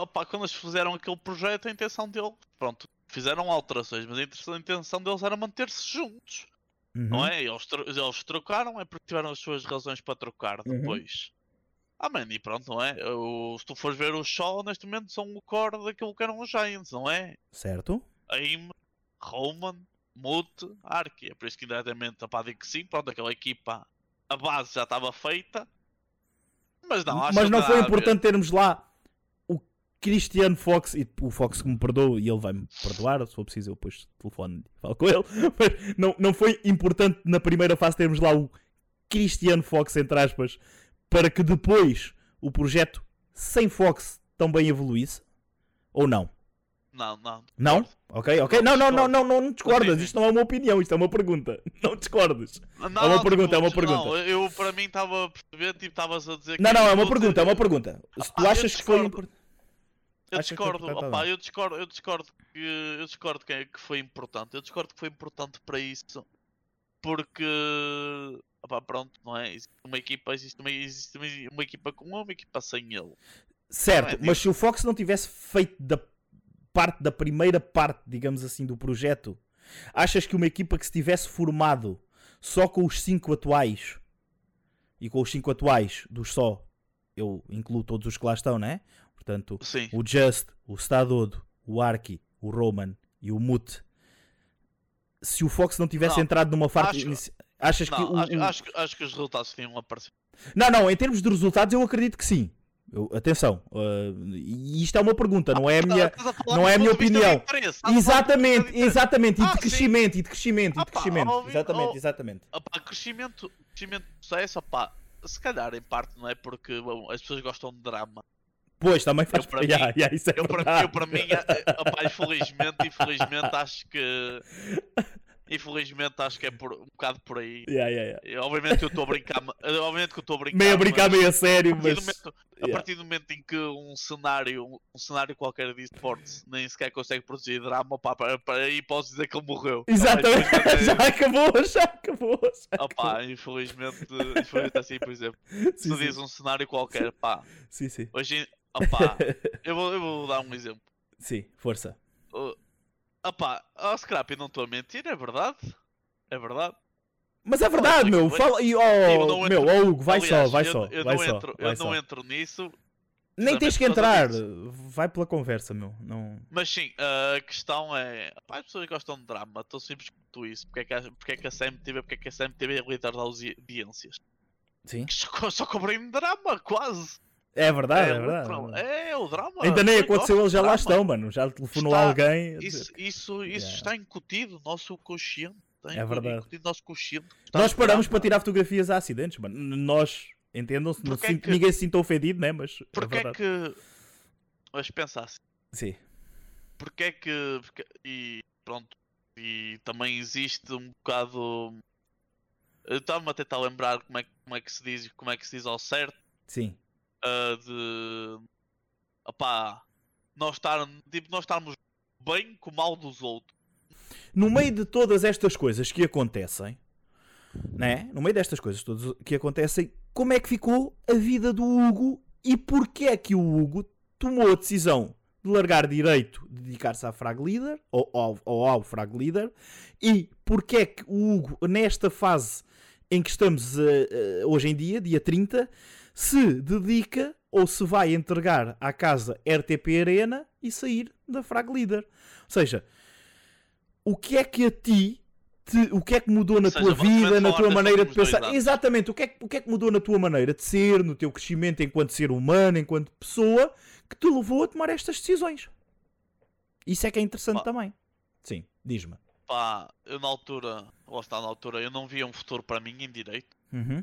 opá, quando eles fizeram aquele projeto, a intenção deles, pronto, fizeram alterações, mas a intenção- deles era manter-se juntos, não Uhum. é? Eles, eles trocaram, é porque tiveram as suas razões para trocar Uhum. Ah, mano, e pronto, não é? O- se tu fores ver o show, neste momento são o core daquilo que eram os Giants, não é? Certo? Aim, Roman, Mute, Arki. É por isso que indiretamente a digo que sim, pronto, aquela equipa, a base já estava feita. Mas não, acho Mas que não tem foi importante termos lá o Cristiano Fox, e o Fox que me perdoa e ele vai-me perdoar, se for preciso eu depois telefone e falo com ele, <laughs> mas não, não foi importante na primeira fase termos lá o Cristiano Fox, entre aspas, para que depois o projeto sem Fox também evoluísse? Ou não? Não, não. Não? Ok, ok. Não, Não, não, não, não, discordas. Isto não é uma opinião, isto é uma pergunta. <laughs> Não discordes. Não, É uma pergunta, é uma pergunta. Não, eu para mim estava a perceber, tipo, estavas a dizer que. Não, não, é uma pergunta, é uma pergunta. Se tu Ah, achas que foi. Eu foi discordo, opá, eu discordo, eu discordo que eu discordo é que foi importante. Eu discordo que foi importante para isso porque opá, pronto, não é? Existe uma equipa, existe uma, existe uma, uma equipa com uma equipa sem ele. Certo, é, mas se o Fox não tivesse feito da parte da primeira parte, digamos assim, do projeto, achas que uma equipa que se tivesse formado só com os cinco atuais e com os cinco atuais dos só, eu incluo todos os que lá estão, né? Portanto, Sim. o Just, o Stadodo, o Arki, o Roman e o Mute. Se o Fox não tivesse Não, entrado numa fase. acho- inici- Achas que Não, o, acho, o- acho, que- acho que os resultados tinham aparecido. Não, não, em termos de resultados eu acredito que sim. Eu- atenção, uh, e isto é uma pergunta, não é a minha. Não é a minha opinião. Exatamente, exatamente, e Ah, de sim. crescimento, e de crescimento, e de Ah, crescimento. Exatamente, ó- exatamente. Crescimento, crescimento do opá, se calhar em parte não é porque bom, as pessoas gostam de drama. Pois, também faz para Yeah, mim- yeah, isso é Eu para, eu, para mim, eh, opá, infelizmente, infelizmente acho que. Infelizmente acho que é por, um bocado por aí. Yeah, yeah, yeah. Obviamente eu estou a brincar, obviamente que eu estou a brincar. Meio a brincar, mas meio a sério, a partir, mas. momento, a partir do momento em que um cenário, um cenário qualquer de esportes nem sequer consegue produzir drama, opá, para, para aí posso dizer que ele morreu. Exatamente, Opá, infelizmente, <laughs> já acabou, já acabou. Já Opá, infelizmente, infelizmente assim, por exemplo, <laughs> acabou. se Sim, diz sim, um cenário qualquer, pá, sim, sim. hoje, opá, <laughs> eu vou, eu vou dar um exemplo. Sim, força. Uh, opá, oh, Scrap, não estou a mentir, é verdade? É verdade? Mas é verdade, Olha, meu. eu- Fala, e, oh, meu, entro- oh, Hugo, vai Aliás, só, vai eu, só. eu vai não só, entro, vai eu só. não entro nisso, Nem tens que entrar, vai pela conversa, meu. Não... mas sim, a questão é, as pessoas gostam de drama, tão simples quanto isso. Porque é que, a- porque é que a CMTV, porque é que a CMTV é líder das audiências? Sim. Que Só, só cobrem drama, quase. É verdade, é, o verdade. drama, é, o drama. Ainda nem pessoas aconteceu, eles já lá drama. estão, mano. Já telefonou Está- alguém. Isso, isso, isso Yeah. está incutido no nosso consciente. Está É verdade. nosso consciente. Nós paramos para tirar fotografias a acidentes, mano. Nós, entendam-se, é que- ninguém se sinta ofendido, né? Mas. é Porque é que. Mas pensa assim. Sim. Porque é que. porque- E pronto. E também existe um bocado. Eu estava-me a tentar lembrar como é, que- como é que se diz como é que se diz ao certo. Sim. Ah, de. Opá. Nós, estar, tipo, nós estarmos bem com o mal dos outros. No meio de todas estas coisas que acontecem, né? No meio destas coisas todas que acontecem, como é que ficou a vida do Hugo E porquê é que o Hugo tomou a decisão de largar direito, de dedicar-se à Frag Leader, ou ao, ou ao Frag Leader, e porquê é que o Hugo, nesta fase em que estamos uh, uh, hoje em dia, dia 30, se dedica ou se vai entregar à casa RTP Arena e sair da Frag Leader. Ou seja, o que é que a ti te, o que é que mudou na seja, tua vida, na tua maneira de dois pensar? Exatamente, o que, é, que- o que é que mudou na tua maneira de ser, no teu crescimento enquanto ser humano, enquanto pessoa, que te levou a tomar estas decisões? Isso é que é interessante Pá. também. Sim, diz-me. Pá, eu na altura, lá está na altura, eu não via um futuro para mim em direito, Uhum.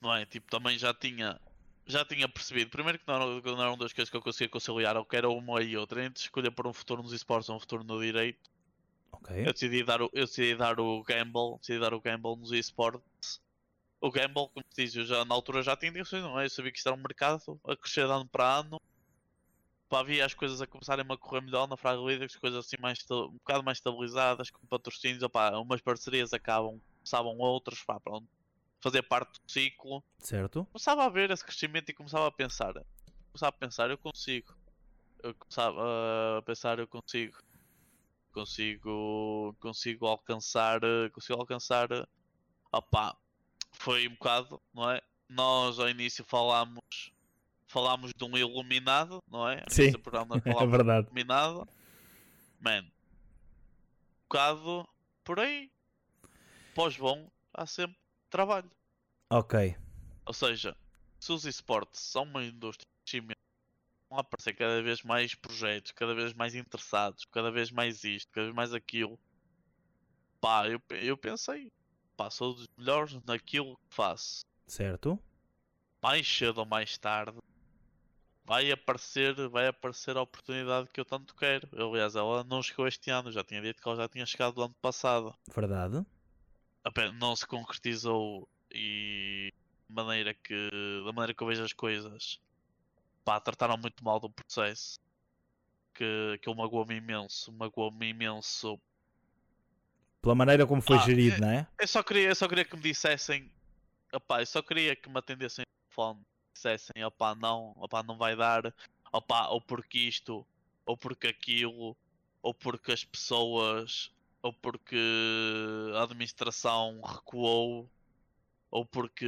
Não é? Tipo, também já tinha, já tinha percebido. Primeiro que não, eram- não eram duas coisas que eu conseguia conciliar, ou que era uma e outra, entre escolher por um futuro nos esportes ou um futuro no direito. Ok. Eu decidi dar o, eu decidi dar o gamble, decidi dar o gamble nos esportes. O gamble, como se diz, eu já na altura já tinha intenções, não é? Eu sabia que isto era um mercado a crescer de ano para ano. Pá, havia as coisas a começarem a correr melhor na Fraga Leaders, coisas assim mais, um bocado mais estabilizadas, com patrocínios, opá, umas parcerias acabam, começavam outras, pá, pronto. Fazer parte do ciclo. Certo. Começava a ver esse crescimento e começava a pensar. Começava a pensar, eu consigo. Eu começava a pensar, eu consigo. Consigo. Consigo alcançar. Consigo alcançar. Opá, foi um bocado, não é? Nós ao início falámos. Falámos de um iluminado, não é? Sim, <laughs> É verdade. iluminado. Man. Um bocado por aí. Pós bom, há sempre trabalho. Ok. Ou seja, se os esportes são uma indústria de crescimento, vão aparecer cada vez mais projetos, cada vez mais interessados, cada vez mais isto, cada vez mais aquilo. Pá, eu, eu pensei, pá, sou dos melhores naquilo que faço. Certo. Mais cedo ou mais tarde vai aparecer, vai aparecer a oportunidade que eu tanto quero. Aliás, ela não chegou este ano, já tinha dito que ela já tinha chegado do ano passado. Verdade. Não se concretizou e maneira que da maneira que eu vejo as coisas pá, trataram muito mal do processo que, que ele magoou-me imenso magoou-me imenso Pela maneira como foi Ah, gerido, é- não é? eu só queria, eu só queria que me dissessem opá, eu só queria que me atendessem no telefone dissessem opá, não, opá, não vai dar opá, ou porque isto ou porque aquilo ou porque as pessoas ou porque a administração recuou ou porque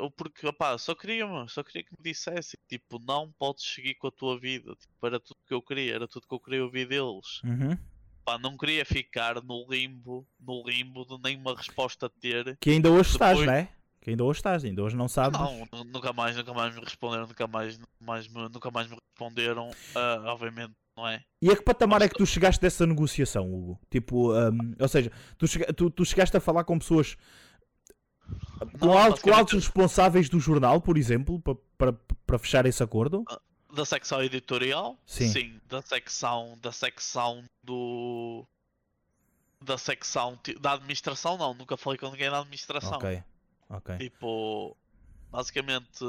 ou porque opá, só queria só queria que me dissessem tipo não podes seguir com a tua vida tipo, era tudo que eu queria era tudo que eu queria ouvir deles Uhum. Pá, não queria ficar no limbo no limbo de nenhuma resposta ter Que ainda hoje estás, Depois- não é? Que ainda hoje estás, ainda hoje não sabes. não, nu- nunca mais, nunca mais me responderam, nunca mais, nunca mais, me, nunca mais me responderam, ah, obviamente, não é? E a que patamar é que tu chegaste dessa negociação, Hugo? Tipo, hum, ou seja, tu, chega- tu- tu chegaste a falar com pessoas com, Não, altos, basicamente- altos responsáveis do jornal, por exemplo, pa- para, fechar esse acordo? Da secção editorial, Sim. da secção, da secção do, da secção da administração, não, nunca falei com ninguém da administração. Ok, ok. Tipo, basicamente,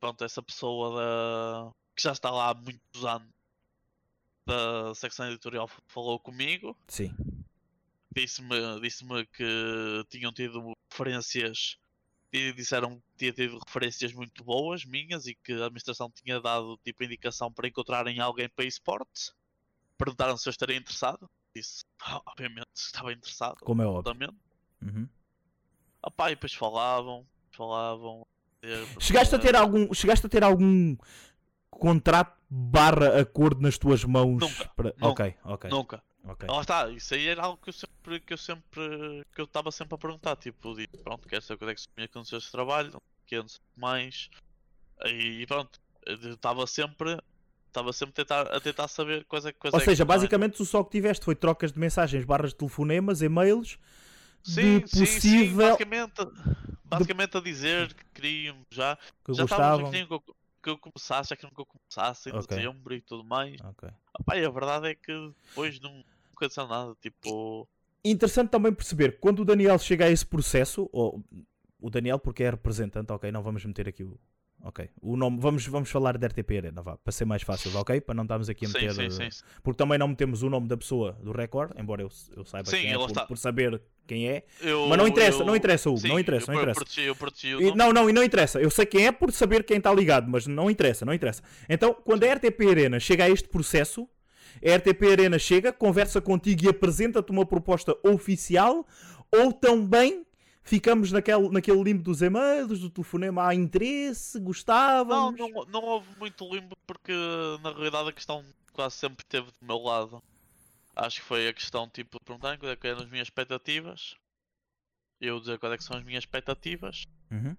pronto, essa pessoa da, que já está lá há muitos anos da secção editorial falou comigo. Sim, disse-me disse que tinham tido referências e disseram que tinha tido referências muito boas minhas e que a administração tinha dado tipo indicação para encontrarem alguém para esportes. Perguntaram se eu estaria interessado. Disse "Ah, obviamente estava interessado. Como é óbvio. Uhum. Opá, e depois falavam falavam. Chegaste a ter algum, chegaste a ter algum contrato barra acordo nas tuas mãos? Nunca, para... nunca, Ok, ok, nunca ok. Lá está, isso aí era algo que eu sempre, que eu sempre, que eu estava sempre a perguntar, tipo, de, pronto, quero saber quando é que se tinha condições de trabalho, que o que mais, e pronto, estava sempre, estava sempre a tentar, a tentar saber quais é, quais Ou é seja, é. basicamente tu só que tiveste foi trocas de mensagens, barras de telefonemas, e-mails, sim, de sim, sim, possível basicamente, basicamente a dizer que queriam já, que já estavam, gostavam. Que eu, começasse, queriam que eu começasse em Ok. dezembro e tudo mais, Ok. Opá, e a verdade é que depois não, aconteceu nada, tipo... Interessante também perceber quando o Daniel chega a esse processo, ou o Daniel porque é representante, ok, não vamos meter aqui o, ok. O nome, vamos, vamos falar de RTP Arena, vá, para ser mais fácil, ok? Para não estarmos aqui a meter. sim, eh, sim, sim. Porque também não metemos o nome da pessoa do recorde, embora eu, eu saiba Sim, quem é, por, está. por saber quem é. Eu- Mas não interessa, eu- não interessa, Hugo, Sim, não interessa, não eu, interessa. Eu protegi, eu protegi E- não, não, e não interessa. Eu sei quem é por saber quem está ligado, mas não interessa, não interessa. Então, quando a RTP Arena chega a este processo, a RTP Arena chega, conversa contigo e apresenta-te uma proposta oficial, ou também ficamos naquele, naquele limbo dos e-mails, do telefonema, há interesse, Não, gostávamos. não, não houve muito limbo porque na realidade a questão quase sempre esteve do meu lado. Acho que foi a questão tipo de perguntarem quais é que eram as minhas expectativas. Eu dizer quais é que são as minhas expectativas. Uhum.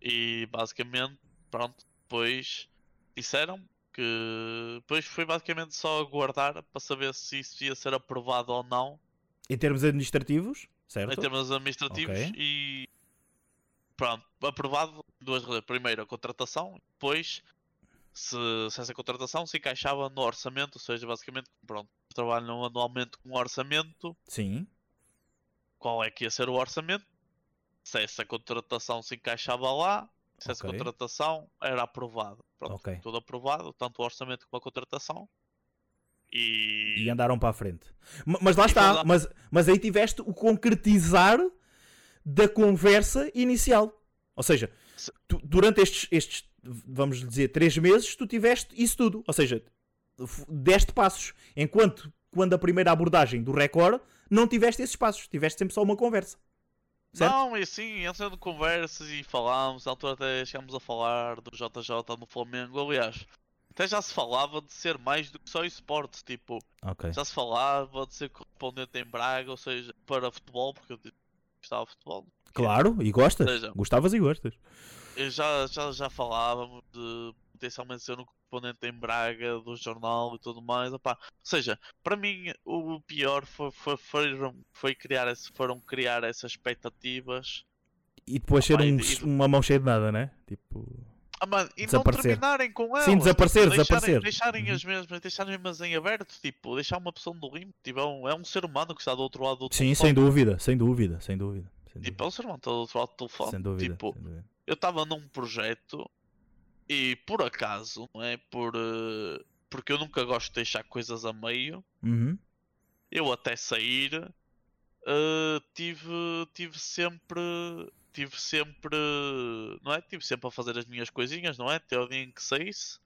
E basicamente, pronto, depois disseram que depois foi basicamente só aguardar para saber se isso ia ser aprovado ou não Em termos administrativos, certo? em termos administrativos Ok. e pronto, aprovado duas razões. Primeiro a contratação, depois se, se essa contratação se encaixava no orçamento, ou seja, basicamente pronto, trabalham anualmente com um orçamento, Sim. qual é que ia ser o orçamento, se essa contratação se encaixava lá, se essa Ok. contratação era aprovada. Pronto, Ok. tudo aprovado, tanto o orçamento como a contratação. E, E andaram para a frente. Ma- Mas lá está, mas, mas aí tiveste o concretizar da conversa inicial. Ou seja, Se- tu- durante estes, estes, vamos dizer, três meses, tu tiveste isso tudo. Ou seja, deste passos. Enquanto, quando a primeira abordagem do recorde, não tiveste esses passos. Tiveste sempre só uma conversa. Certo? Não, e assim, entrando conversas e falámos, na altura até chegámos a falar do JJ no Flamengo, aliás, até já se falava de ser mais do que só esportes, tipo, Ok. já se falava de ser correspondente em Braga, ou seja, para futebol, porque eu gostava de futebol. Claro, e gostas. Seja- Gostavas e gostas. Eu já, já, já falávamos de potencialmente ser um correspondente em Braga do jornal e tudo mais. opá. Ou seja, para mim o pior foi, foi, foram- foi criar, esse- foram criar essas expectativas E depois ser um- e- uma mão cheia de nada, né? Tipo. Ah, mano, e não terminarem com elas. Sim, desaparecer, tipo, desaparecer. Deixarem, deixarem Uhum. as mesmas, deixarem as mesmas em aberto, tipo, deixar uma pessoa no limbo. Tipo, é um, é um ser humano que está do outro lado do Sim, telefone. sem dúvida, sem dúvida, sem dúvida. Sem Tipo, dúvida. é um ser humano que está do outro lado do telefone. Sem dúvida, Tipo, sem dúvida. eu estava num projeto e por acaso, não é? Por, eh, porque eu nunca gosto de deixar coisas a meio, Uhum. eu até sair eh, tive, tive sempre. Tive sempre. Não é? Tive sempre a fazer as minhas coisinhas, não é? Até o dia em que saísse.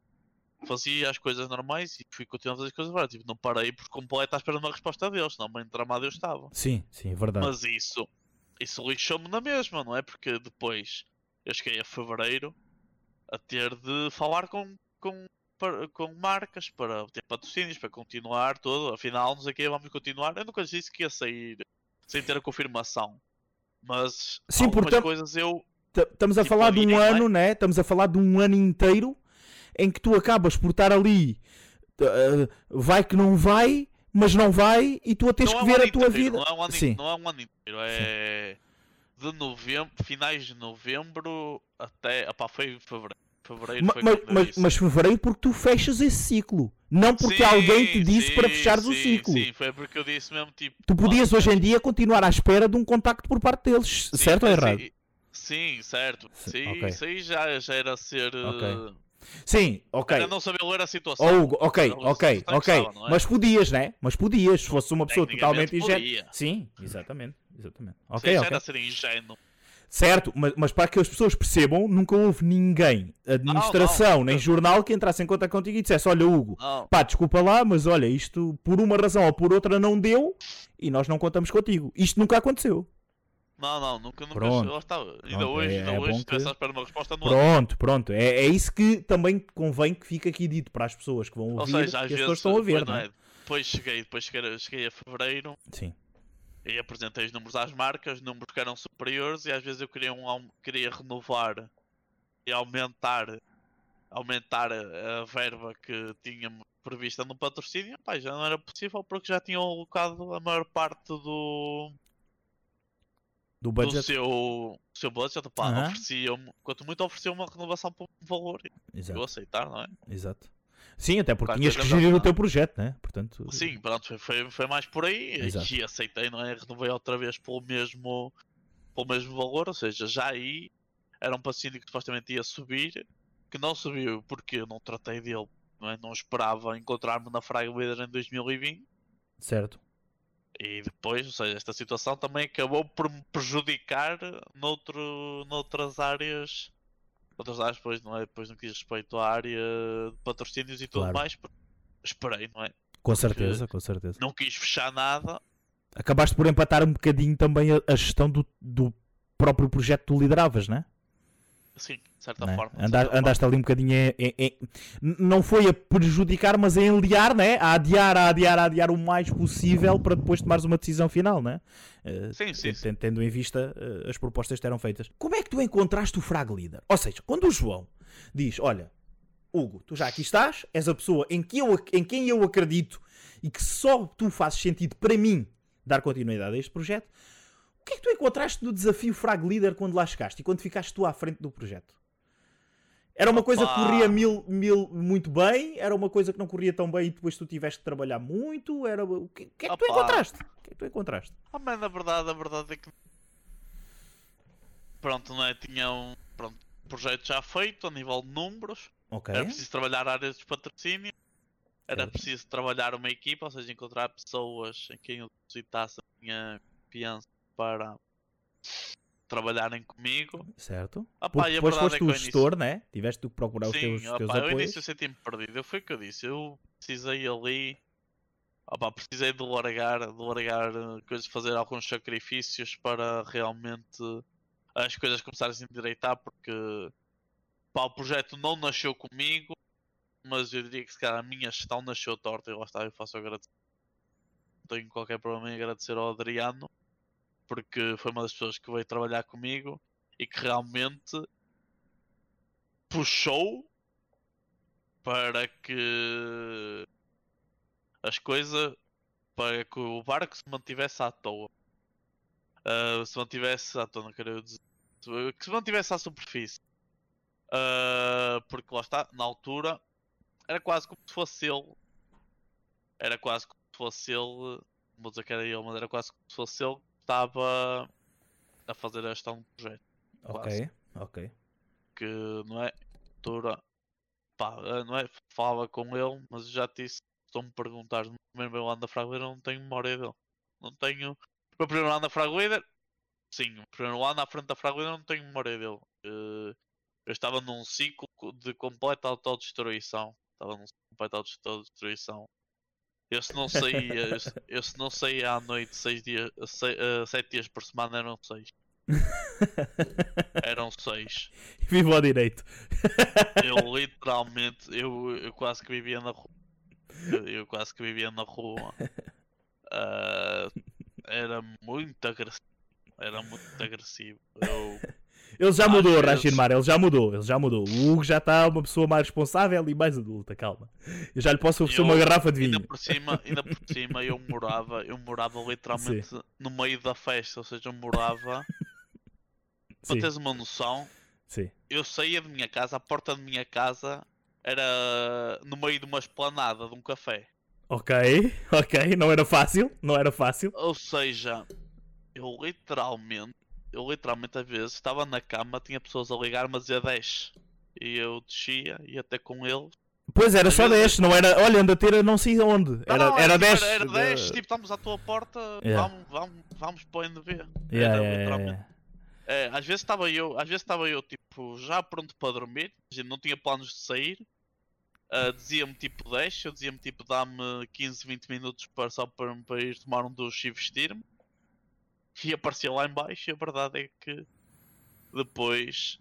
Fazia as coisas normais e fui continuando a fazer as coisas agora. Tipo, não parei por completo à espera de uma resposta deles, senão bem tramado eu estava. Sim, sim, é verdade. Mas isso, isso lixou-me na mesma, não é? Porque depois eu cheguei a fevereiro a ter de falar com, com, com marcas para ter patrocínios, para continuar tudo. Afinal, não sei o que, vamos continuar. Eu nunca disse que ia sair sem ter a confirmação. Mas Sim, algumas portanto- coisas eu. Estamos a tipo, falar de um é? ano, né? Estamos a falar de um ano inteiro em que tu acabas por estar ali, uh, vai que não vai, mas não vai, e tu a tens não que é um ver ano a tua inteiro, vida. Não é um ano, Sim. não é um ano inteiro, é de novembro, finais de novembro até. Opá, foi fevereiro. Fevereiro foi mas, mas fevereiro porque tu fechas esse ciclo, não porque Sim, alguém te disse para sim, fechares o sim, ciclo. Sim, foi porque eu disse mesmo tipo. Tu podias "Mano, hoje em dia continuar à espera de um contacto por parte deles, sim, certo ou errado? sim- Sim, certo. Sim, Sim, ok. Isso aí já, já era ser. Ok. eh, Sim, ok. Era não saber ler a situação. Oh, Hugo, ok, ok, ok. estava, é? Mas podias, né? Mas podias, se fosse uma pessoa totalmente ingênua. Sim, exatamente. exatamente. Sim, Ok, já ok. era ser ingênuo. Certo, mas, mas para que as pessoas percebam, nunca houve ninguém, administração, não. nem jornal, que entrasse em conta contigo e dissesse: Olha, Hugo, Não, pá, desculpa lá, mas olha, isto por uma razão ou por outra não deu e nós não contamos contigo. Isto nunca aconteceu. não, não, nunca, nunca. Pronto. Estava. Ainda Pronto, hoje, é- ainda é hoje, que- espera de uma resposta no Pronto, pronto. É, é isso que também convém que fique aqui dito para as pessoas que vão Ou ouvir, seja, às que as vezes. pessoas estão a ver, depois, não não é? é? Depois cheguei, depois cheguei, cheguei a fevereiro Sim. E apresentei os números às marcas, números que eram superiores e às vezes eu queria, um, queria renovar e aumentar, aumentar a, a verba que tinha prevista no patrocínio, pá, já não era possível porque já tinham alocado a maior parte do, Do do budget. seu, seu budget, pá, Aham. ofereciam quanto muito ofereciam uma renovação por um valor, eu Exato, aceitar, não é? exato. Sim, até porque tinhas que gerir o teu projeto, né? Portanto, Sim, pronto, foi, foi, mais por aí Exato. e aceitei, não é? Renovei outra vez pelo mesmo, pelo mesmo valor, ou seja, já aí era um patrocínio que supostamente ia subir, que não subiu porque eu não tratei dele, não, é? não esperava encontrar-me na Frag Leader em 2020. Certo. E depois, ou seja, esta situação também acabou por me prejudicar noutro, noutras áreas. Outras áreas, depois, não é? Depois no que diz respeito à área de patrocínios e tudo Claro. mais. porque Esperei, não é? Com certeza, com certeza. Não quis fechar nada. Acabaste por empatar um bocadinho também a, a gestão do, do próprio projeto que tu lideravas, né? Sim, de certa Né? forma. de Anda- certa andaste ali um bocadinho em, em- em- não foi a prejudicar, mas a enliar, né? A adiar, a adiar, a adiar o mais possível para depois tomares uma decisão final, né? Eh, Sim, sim, sim. ten- Tendo em vista eh, as propostas que eram feitas. Como é que tu encontraste o Frag Leader? Ou seja, quando o João diz: Olha, Hugo, tu já aqui estás, és a pessoa em, que eu, em quem eu acredito e que só tu fazes sentido para mim dar continuidade a este projeto. O que é que tu encontraste no desafio Frag Leader quando lá chegaste e quando ficaste tu à frente do projeto? Era uma coisa que Opa! corria mil, mil muito bem? Era uma coisa que não corria tão bem e depois tu tiveste de trabalhar muito? Era... O que, que é que tu Opa! encontraste? O que é que tu encontraste? Ah, mas na verdade, a verdade é que. Pronto, não é? Tinha um pronto, projeto já feito a nível de números. Ok. Era preciso trabalhar áreas de patrocínio. Era preciso trabalhar uma equipa, ou seja, encontrar pessoas em quem eu depositasse a minha confiança para trabalharem comigo. Certo. Ah, pá, depois foste é que o ao início- gestor, né? Tiveste de procurar os Sim, teus, opá, teus ao apoios. início eu senti-me perdido. Foi o que eu disse. Eu precisei ali. opá, precisei de largar, de largar eh, coisas, fazer alguns sacrifícios para realmente as coisas começarem a se endireitar porque pá, o projeto não nasceu comigo, mas eu diria que se calhar a minha gestão nasceu torta e lá está, eu faço agradecer. Não tenho qualquer problema em agradecer ao Adriano porque foi uma das pessoas que veio trabalhar comigo e que realmente puxou para que as coisas para que o barco se mantivesse à toa. Ah, se mantivesse à toa, não quero dizer. Que se mantivesse à superfície. Ah, porque lá está, na altura era quase como se fosse ele. Era quase como se fosse ele. Vou dizer que era ele, mas era quase como se fosse ele estava a fazer a gestão do projeto Ok, ok. que não é altura pá, não é falava com ele mas já te disse se tu me perguntares no primeiro ano da Frag Leader, eu não tenho memória dele. Não tenho o meu primeiro ano da Frag Leader, sim o primeiro ano à frente da Frag Leader, não tenho memória dele. Eh, eu estava num ciclo de completa autodestruição. Estava num ciclo de completa autodestruição eu se não saía eu, se- eu se não saía à noite seis dias, eh, sete dias por semana eram seis eram seis <laughs> Vivo ao direito. eu literalmente, eu, eu quase que vivia na rua. Eu, eu quase que vivia na rua. Ah, era muito agressivo. Era muito agressivo. Eu, Ele já mudou, vezes. Rashimar, ele já mudou, ele já mudou. O Hugo já está uma pessoa mais responsável e mais adulta, calma. Eu já lhe posso oferecer Eu- uma garrafa de ainda vinho. por cima, ainda por cima eu morava, eu morava literalmente no meio da festa, ou seja, eu morava, <laughs> para Sim, teres uma noção, sim. eu saía de minha casa, a porta de minha casa era no meio de uma esplanada de um café. Ok, ok, não era fácil, não era fácil. Ou seja, eu literalmente, eu literalmente às vezes estava na cama, tinha pessoas a ligar-me a dizer 10. E eu descia, ia até com ele. Pois era Às só vezes- 10, não era, olha, anda a ter não sei onde. Não, Era, não, era tipo, 10. Era, de- 10, tipo, estamos à tua porta, Yeah. vamos, vamos, vamos para o NV. Yeah, Era yeah, yeah, literalmente. yeah. É, às vezes estava eu, às vezes estava eu tipo já pronto para dormir, a gente não tinha planos de sair. ah, dizia-me tipo 10, eu dizia-me tipo dá-me 15, 20 minutos para, só para, para ir tomar um duche e vestir-me. E aparecia lá em baixo e a verdade é que depois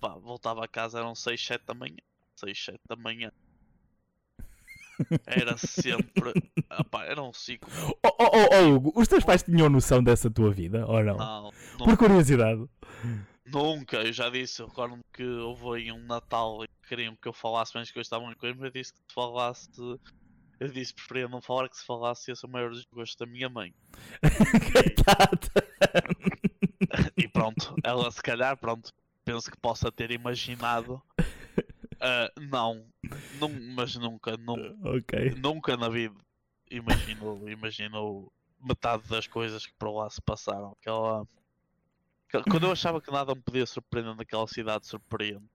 pá, voltava a casa, eram 6, 7 da manhã. 6, 7 da manhã. Era sempre. <laughs> ah, pá, era um ciclo. Oh, oh, oh, oh, Hugo, os teus pais tinham noção dessa tua vida, ou não? Não, Por curiosidade. Nunca, eu já disse, eu recordo-me que houve aí um Natal e queriam que eu falasse mais coisas estavam com ele, mas eu disse que se falasse. Eu disse preferia não falar que se falasse ia ser o maior desgosto da minha mãe. <laughs> Coitada. <laughs> E pronto, ela se calhar, pronto, penso que possa ter imaginado. Ah, não, não, mas nunca, nu- Ok. nunca na vida imaginou, imaginou metade das coisas que por lá se passaram. Que ela, Que- Quando eu achava que nada me podia surpreender naquela cidade, surpreende.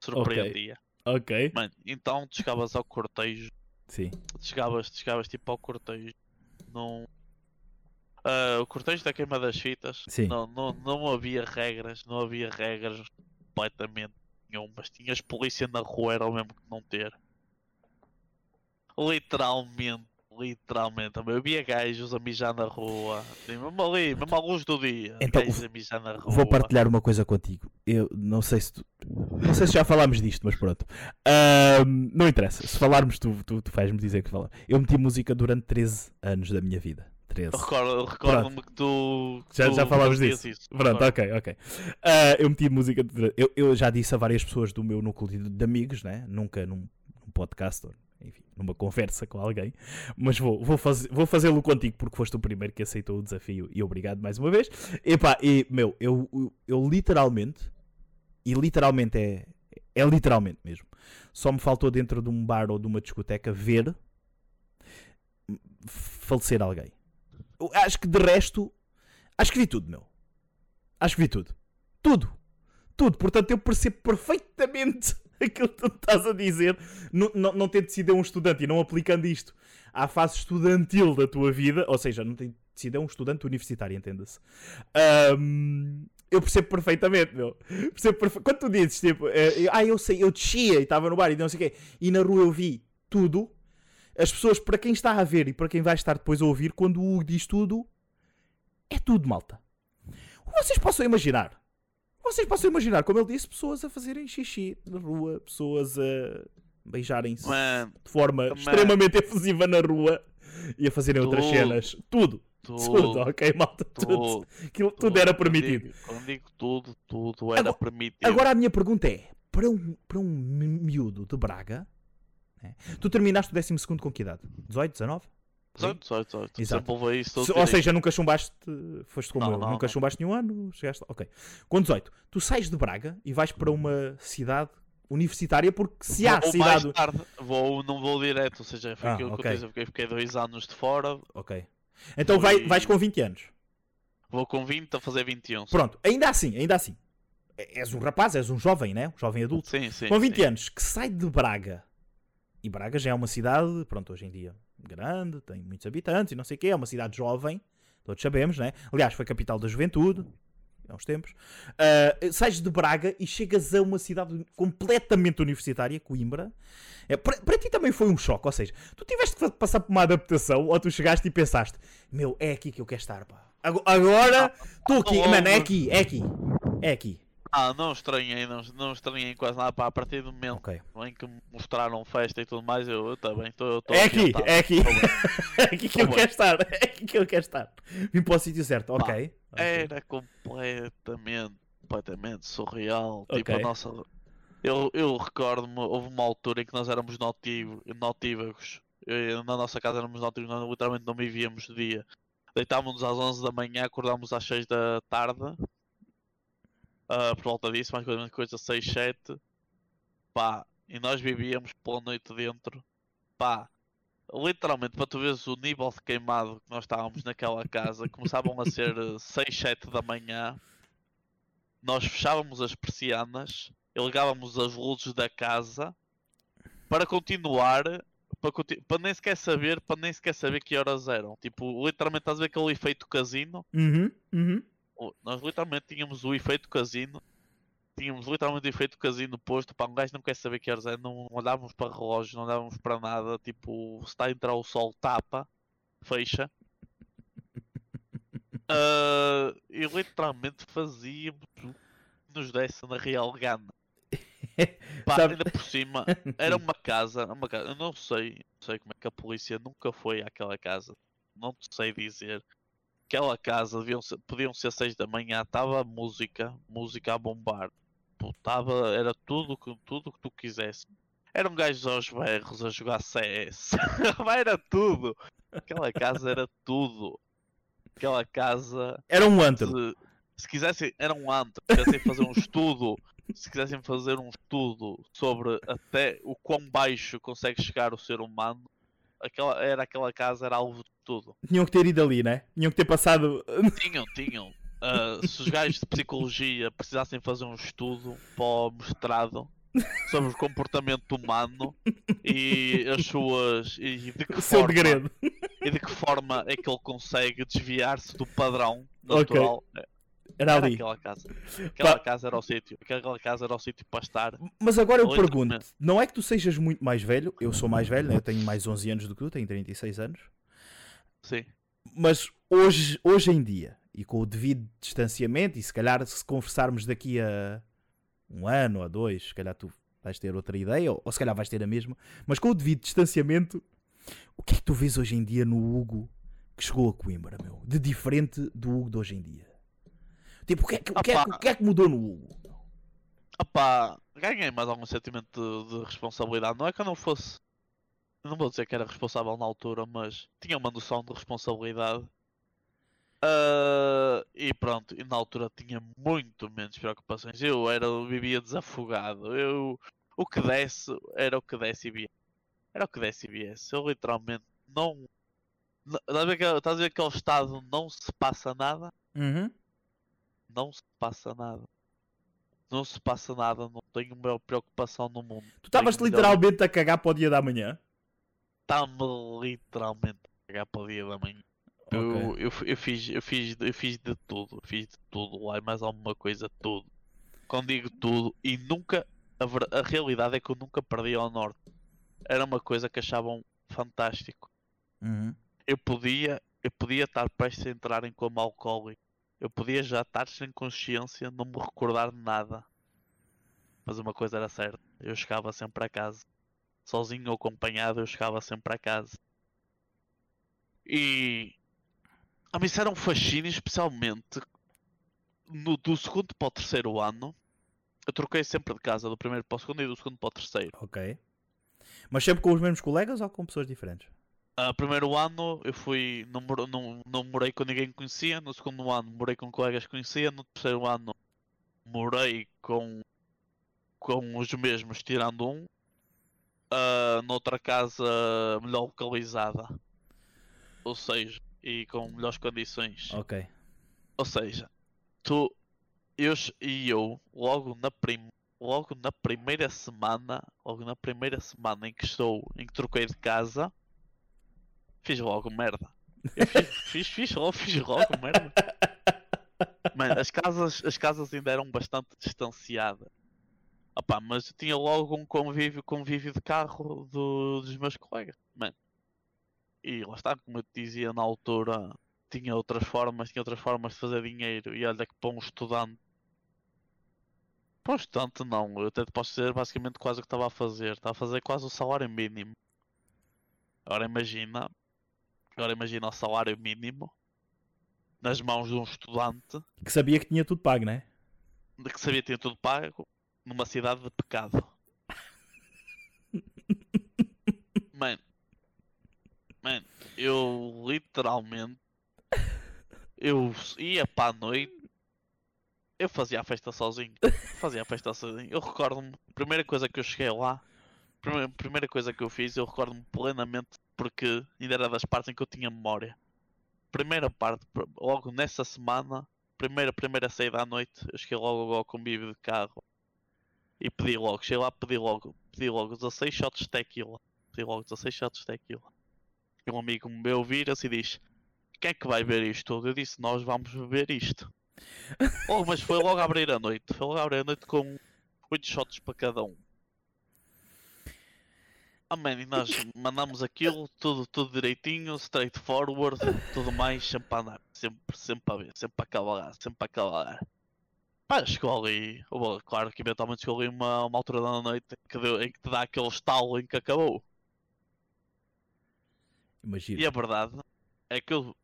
Surpreendia. Ok. Mano, então tu chegavas ao cortejo, Sim. tu chegavas, tu chegavas tipo ao cortejo, não. Ah, o cortejo da queima das fitas, Sim. Não, não, não havia regras, não havia regras completamente nenhumas. Tinhas polícia na rua, era o mesmo que não ter. Literalmente, literalmente. Eu via gajos a mijar na rua, mesmo ali, mesmo à luz do dia. Então, gajos a mijar na rua. Vou partilhar uma coisa contigo. Eu não sei se tu... Não sei se já falámos disto, mas pronto. Ahm, não interessa. Se falarmos, tu, tu, tu faz-me dizer que falar. Eu meti música durante 13 anos da minha vida. 13. Eu recordo- Recordo-me que tu. Já- tu já falámos disso. Isso. Pronto, ok, ok. Ah, eu meti música. Eu, eu já disse a várias pessoas do meu núcleo de, de amigos, né? Nunca num, num podcast, ou, enfim, numa conversa com alguém. Mas vou, vou, fazer, vou fazê-lo contigo porque foste o primeiro que aceitou o desafio e obrigado mais uma vez. Epá, e, meu, eu, eu, eu literalmente, e literalmente é, é literalmente mesmo, só me faltou dentro de um bar ou de uma discoteca ver falecer alguém. Eu acho que de resto, acho que vi tudo, meu. Acho que vi tudo. Tudo. Tudo. Portanto, eu percebo perfeitamente aquilo que tu estás a dizer. Não, não, não tendo sido um estudante e não aplicando isto à fase estudantil da tua vida, ou seja, não tendo sido um estudante universitário, entenda-se. Ahm, eu percebo perfeitamente, meu. Percebo perfe... Quando tu dizes, tipo, eh, ah, eu sei, eu descia e estava no bar e não sei o quê, e na rua eu vi tudo, as pessoas, para quem está a ver e para quem vai estar depois a ouvir, quando o Hugo diz tudo, é tudo, malta. Vocês possam imaginar. Vocês possam imaginar, como ele disse, pessoas a fazerem xixi na rua, pessoas a beijarem-se de forma Man. extremamente efusiva na rua e a fazerem outras cenas. Tudo. Tudo, tudo. ok, malta? Tudo. tudo, era permitido. Quando digo tudo, tudo era Agora- permitido. Agora a minha pergunta é: para um, para um mi- miúdo de Braga, né, tu terminaste o 12 com que idade? 18, 19? 18, 18, 18. Exato. Se- ou seja, nunca chumbaste, foste como Não, eu, não, nunca não. chumbaste nenhum ano, chegaste. Ok. Com 18, tu sais de Braga e vais para uma cidade universitária, porque se há vou cidade. mais tarde, vou, não vou direto, ou seja, foi Ah, aquilo que ok. eu disse, eu fiquei, fiquei dois anos de fora, Ok. Então vai, Fui- vais com 20 anos. vou com 20 a fazer 21. Pronto, ainda assim, ainda assim. É- És um rapaz, és um jovem, né? Um jovem adulto. Sim, sim. com 20 sim. anos, que sai de Braga. E Braga já é uma cidade, pronto, hoje em dia grande, tem muitos habitantes e não sei o quê, é uma cidade jovem, todos sabemos, né? Aliás, foi capital da juventude, há uns tempos. Ah, sais de Braga e chegas a uma cidade completamente universitária, Coimbra. É, para, para ti também foi um choque, ou seja, tu tiveste que passar por uma adaptação ou tu chegaste e pensaste, meu, é aqui que eu quero estar, pá. Ago- Agora, estou aqui, mano, é aqui, é aqui, é aqui. Ah, não estranhei, não, não estranhei quase nada, pá, a partir do momento Ok. em que mostraram festa e tudo mais, eu, eu também estou É aqui, é aqui. Bem. <laughs> É aqui que eu Tá quero estar. É aqui que eu quero estar. Vim para o sítio certo. Ok. Ok. Era completamente, completamente surreal. Tipo, a Ok. nossa. Eu, eu recordo-me, houve uma altura em que nós éramos notív- notívagos. Eu- na nossa casa éramos notívagos, nós literalmente não vivíamos de dia. Deitávamos às 11 da manhã, acordámos às 6 da tarde. Ah, por volta disso, mais coisa, coisa 6, 7. Pá, e nós vivíamos pela noite dentro. Pá, literalmente, para tu veres o nível de queimado que nós estávamos naquela casa, começavam a ser eh, 6, 7 da manhã. Nós fechávamos as persianas, ligávamos as luzes da casa para continuar, para, conti- para nem sequer saber, para nem sequer saber que horas eram. Tipo, literalmente estás a ver aquele efeito casino? Uhum, uhum. Nós literalmente tínhamos o efeito casino. Tínhamos literalmente o efeito casino posto. Para um gajo não quer saber que horas é. Não olhávamos para relógio, não olhávamos para nada. Tipo, se está a entrar o sol, tapa, fecha. <laughs> Ah, e literalmente fazíamos o que nos desse na real gana. <laughs> Pá, Sabe- ainda por cima, <laughs> era uma casa, uma casa, eu não sei, não sei como é que a polícia nunca foi àquela casa. Não sei dizer. Aquela casa deviam ser, podiam ser 6 da manhã, estava música, música a bombar. Tava, era tudo que tudo que tu quisesse. Eram gajos aos berros a jogar CS. <laughs> Era tudo. Aquela casa era tudo. Aquela casa Era um antro. se, se quisessem, era um antro, se quisessem fazer um estudo, se quisessem fazer um estudo sobre até o quão baixo consegue chegar o ser humano, aquela, era aquela casa, era alvo de tudo. Tinham que ter ido ali, né? Tinham que ter passado. <laughs> Tinham, tinham, ah, se os gajos de psicologia precisassem fazer um estudo para o mestrado sobre o comportamento humano e as suas. e de que O seu forma, segredo. e de que forma é que ele consegue desviar-se do padrão natural. Era Era ali. aquela casa. Aquela Pá. casa era o sítio. Aquela casa era o sítio para estar. Mas agora eu pergunto: não é que tu sejas muito mais velho? Eu sou mais velho, né? eu tenho mais 11 anos do que tu, tenho 36 anos. Sim. Mas hoje, hoje em dia, e com o devido distanciamento, e se calhar se conversarmos daqui a um ano ou a dois, se calhar tu vais ter outra ideia, ou, ou se calhar vais ter a mesma, mas com o devido distanciamento, o que é que tu vês hoje em dia no Hugo que chegou a Coimbra, meu? De diferente do Hugo de hoje em dia? Tipo, o que é que, o que, é, o que, é que mudou no Hugo? Opá, ganhei mais algum sentimento de, de responsabilidade. Não é que eu não fosse. Não vou dizer que era responsável na altura, mas tinha uma noção de responsabilidade. Ah, e pronto, e na altura tinha muito menos preocupações. Eu era, vivia desafogado. Eu, o que desse era o que desse e viesse. Era o que desse e viesse. Eu literalmente não. n- Estás a ver aquele- estás a ver aquele estado não se passa nada? Uhum. Não se passa nada. Não se passa nada, não tenho maior preocupação no mundo. Tu estavas literalmente a cagar para o dia da manhã. Está-me literalmente a cagar para o dia da manhã. Eu, Ok. eu, f- eu fiz, eu, fiz, eu fiz de tudo, eu fiz de tudo lá e mais alguma coisa, tudo. Quando digo tudo, e nunca, a, ver- a realidade é que eu nunca perdi ao norte. Era uma coisa que achavam fantástico. Uhum. Eu podia, eu podia estar prestes a entrar em coma alcoólico. Eu podia já estar sem consciência, não me recordar de nada. Mas uma coisa era certa, eu chegava sempre a casa. Sozinho ou acompanhado, eu chegava sempre a casa. E a mim isso era um fascínio, especialmente no, do segundo para o terceiro ano. Eu troquei sempre de casa, do primeiro para o segundo e do segundo para o terceiro. Ok. Mas sempre com os mesmos colegas ou com pessoas diferentes? Ah, primeiro ano eu fui, não, não, não morei com ninguém que conhecia, no segundo ano morei com colegas que conhecia, no terceiro ano morei com, com os mesmos, tirando um, ah, noutra casa melhor localizada, ou seja, e com melhores condições. Ok. Ou seja, tu eu, e eu, logo na, prim, logo na primeira semana, logo na primeira semana em que estou, em que troquei de casa, fiz logo merda. Eu fiz, <laughs> fiz, fiz logo, fiz logo merda. Mano, as casas, as casas ainda eram bastante distanciadas. Opá, mas eu tinha logo um convívio, convívio de carro do- dos meus colegas. Mano. E lá está, como eu te dizia na altura, tinha outras formas, tinha outras formas de fazer dinheiro e olha que para um estudante. Para um estudante não, eu até te posso dizer basicamente quase o que estava a fazer. Estava a fazer quase o salário mínimo. Agora imagina. Agora imagina o salário mínimo nas mãos de um estudante Que sabia que tinha tudo pago, né? que sabia ter tudo pago numa cidade de pecado. <laughs> Mano, mano, eu literalmente eu ia para a noite, eu fazia a festa sozinho. Fazia a festa sozinho. Eu recordo-me, a primeira coisa que eu cheguei lá, primeira, primeira coisa que eu fiz, eu recordo-me plenamente porque ainda era das partes em que eu tinha memória. Primeira parte, logo nessa semana, primeira, primeira saída à noite, eu cheguei logo ao convívio de carro e pedi logo, cheguei lá, pedi logo, pedi logo 16 shots de tequila. Pedi logo 16 shots de tequila. E um amigo meu vira-se e diz: Quem é que vai ver isto tudo? Eu disse: Nós vamos beber isto. <laughs> oh, mas foi logo a abrir a noite, foi logo a abrir a noite com 8 shots para cada um. Ah, man, e nós mandamos aquilo, tudo, tudo direitinho, straightforward, tudo mais, sempre a andar, sempre, sempre a ver, sempre a cavalgar, sempre a cavalgar. Pá, chegou ali, claro que eventualmente chegou ali uma, uma altura da noite em que, deu- em que te dá aquele estalo em que acabou. Imagina. E a verdade é que eu,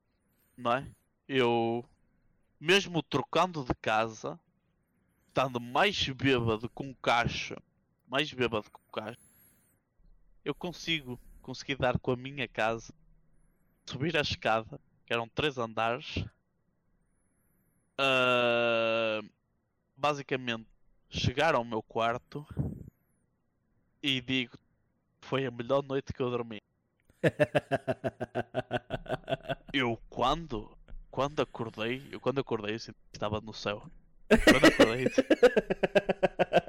não é? Eu, mesmo trocando de casa, estando mais bêbado com caixa, mais bêbado com caixa, eu consigo, consegui dar com a minha casa, subir a escada, que eram três andares, ah, basicamente chegar ao meu quarto e digo, foi a melhor noite que eu dormi. <laughs> Eu quando quando acordei, eu quando acordei, eu senti que estava no céu. Quando acordei, <laughs>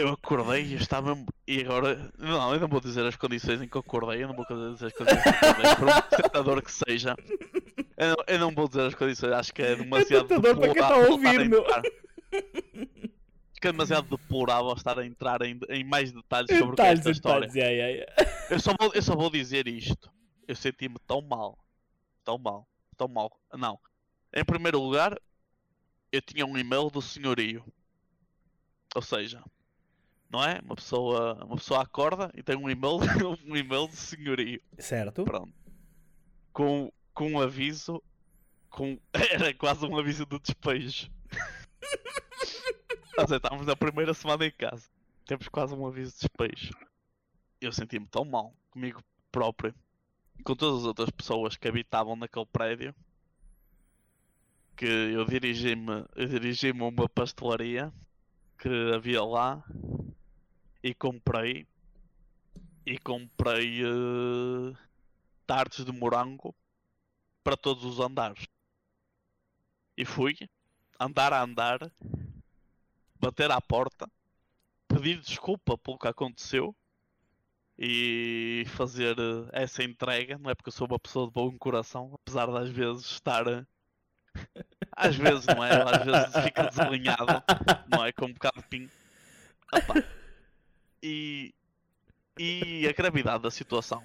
eu acordei e estava. E agora. Não, eu não vou dizer as condições em que eu acordei, eu não vou dizer as condições em que eu acordei, por um tentador que seja. Eu não, eu não vou dizer as condições, acho que é demasiado. tentador para quem está a ouvir, meu. Acho que é demasiado deplorável estar a entrar em, em mais detalhes sobre é Detalhes, esta história. detalhes, yeah, yeah. Eu só, vou, eu só vou dizer isto. Eu senti-me tão mal. Tão mal. Tão mal. Não. Em primeiro lugar, eu tinha um e-mail do senhorio. Ou seja, não é? Uma pessoa, uma pessoa acorda e tem um e-mail, <laughs> um e-mail do senhorio. Certo. Pronto. Com, com um aviso. Com, <laughs> era quase um aviso de despejo. <laughs> Seja, estávamos na primeira semana em casa. Temos quase um aviso de despejo. Eu senti-me tão mal comigo próprio. e Com todas as outras pessoas que habitavam naquele prédio. Que eu dirigi-me eu dirigi-me a uma pastelaria que havia lá e comprei e comprei eh, tartes de morango para todos os andares. E fui andar a andar, bater à porta, pedir desculpa pelo que aconteceu e fazer eh, essa entrega, não é porque eu sou uma pessoa de bom coração, apesar de às vezes estar eh, às vezes não é, às vezes fica desalinhado, não é, com um bocado de pingo. Opa. E e a gravidade da situação.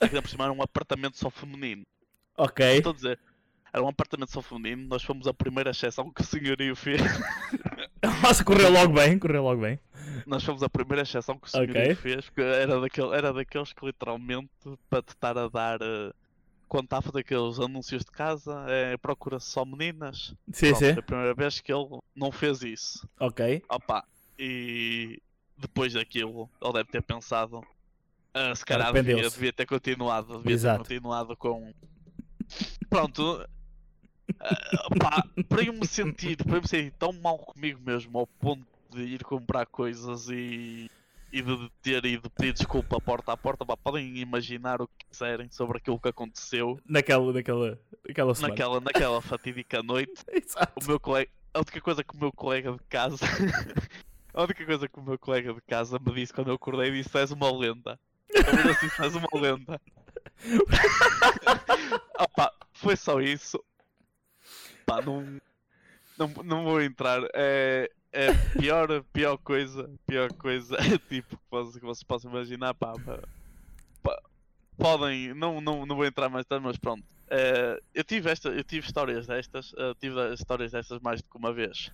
Aqui por cima era um apartamento só feminino. Ok. Estou a dizer, era um apartamento só feminino, nós fomos a primeira exceção que o senhorio fez. Nossa, <laughs> correu logo bem, correu logo bem. Nós fomos a primeira exceção que o senhorio Ok. fez, que era, daquele, era daqueles que literalmente para te estar a dar eh, quando está a fazer aqueles anúncios de casa, é, procura-se só meninas. Sim, Pronto, sim. É a primeira vez que ele não fez isso. Ok. Opa, e depois daquilo, ele deve ter pensado. "Ah, se calhar devia, devia ter continuado, devia Exato. ter continuado com. Pronto. ah, pá, para eu me sentir, para eu me sentir tão mal comigo mesmo ao ponto de ir comprar coisas e, e de ter ido pedir desculpa porta a porta, pá, podem imaginar o que quiserem sobre aquilo que aconteceu Naquela, naquela, naquela semana. naquela, naquela fatídica noite <laughs> Exato. o meu colega, a única coisa que o meu colega de casa, <laughs> a única coisa que o meu colega de casa me disse quando eu acordei disse és uma lenda. Eu assim, és uma lenda. <laughs> Opa, foi só isso. Pá, não, não, não vou entrar. É, é a pior, pior coisa, pior coisa, <laughs> tipo, que vocês, que vocês possam imaginar, pá, pá, podem, não, não, não vou entrar mais tarde, mas pronto. Eh, eu tive esta, eu tive histórias destas, eh, tive histórias destas mais do que uma vez.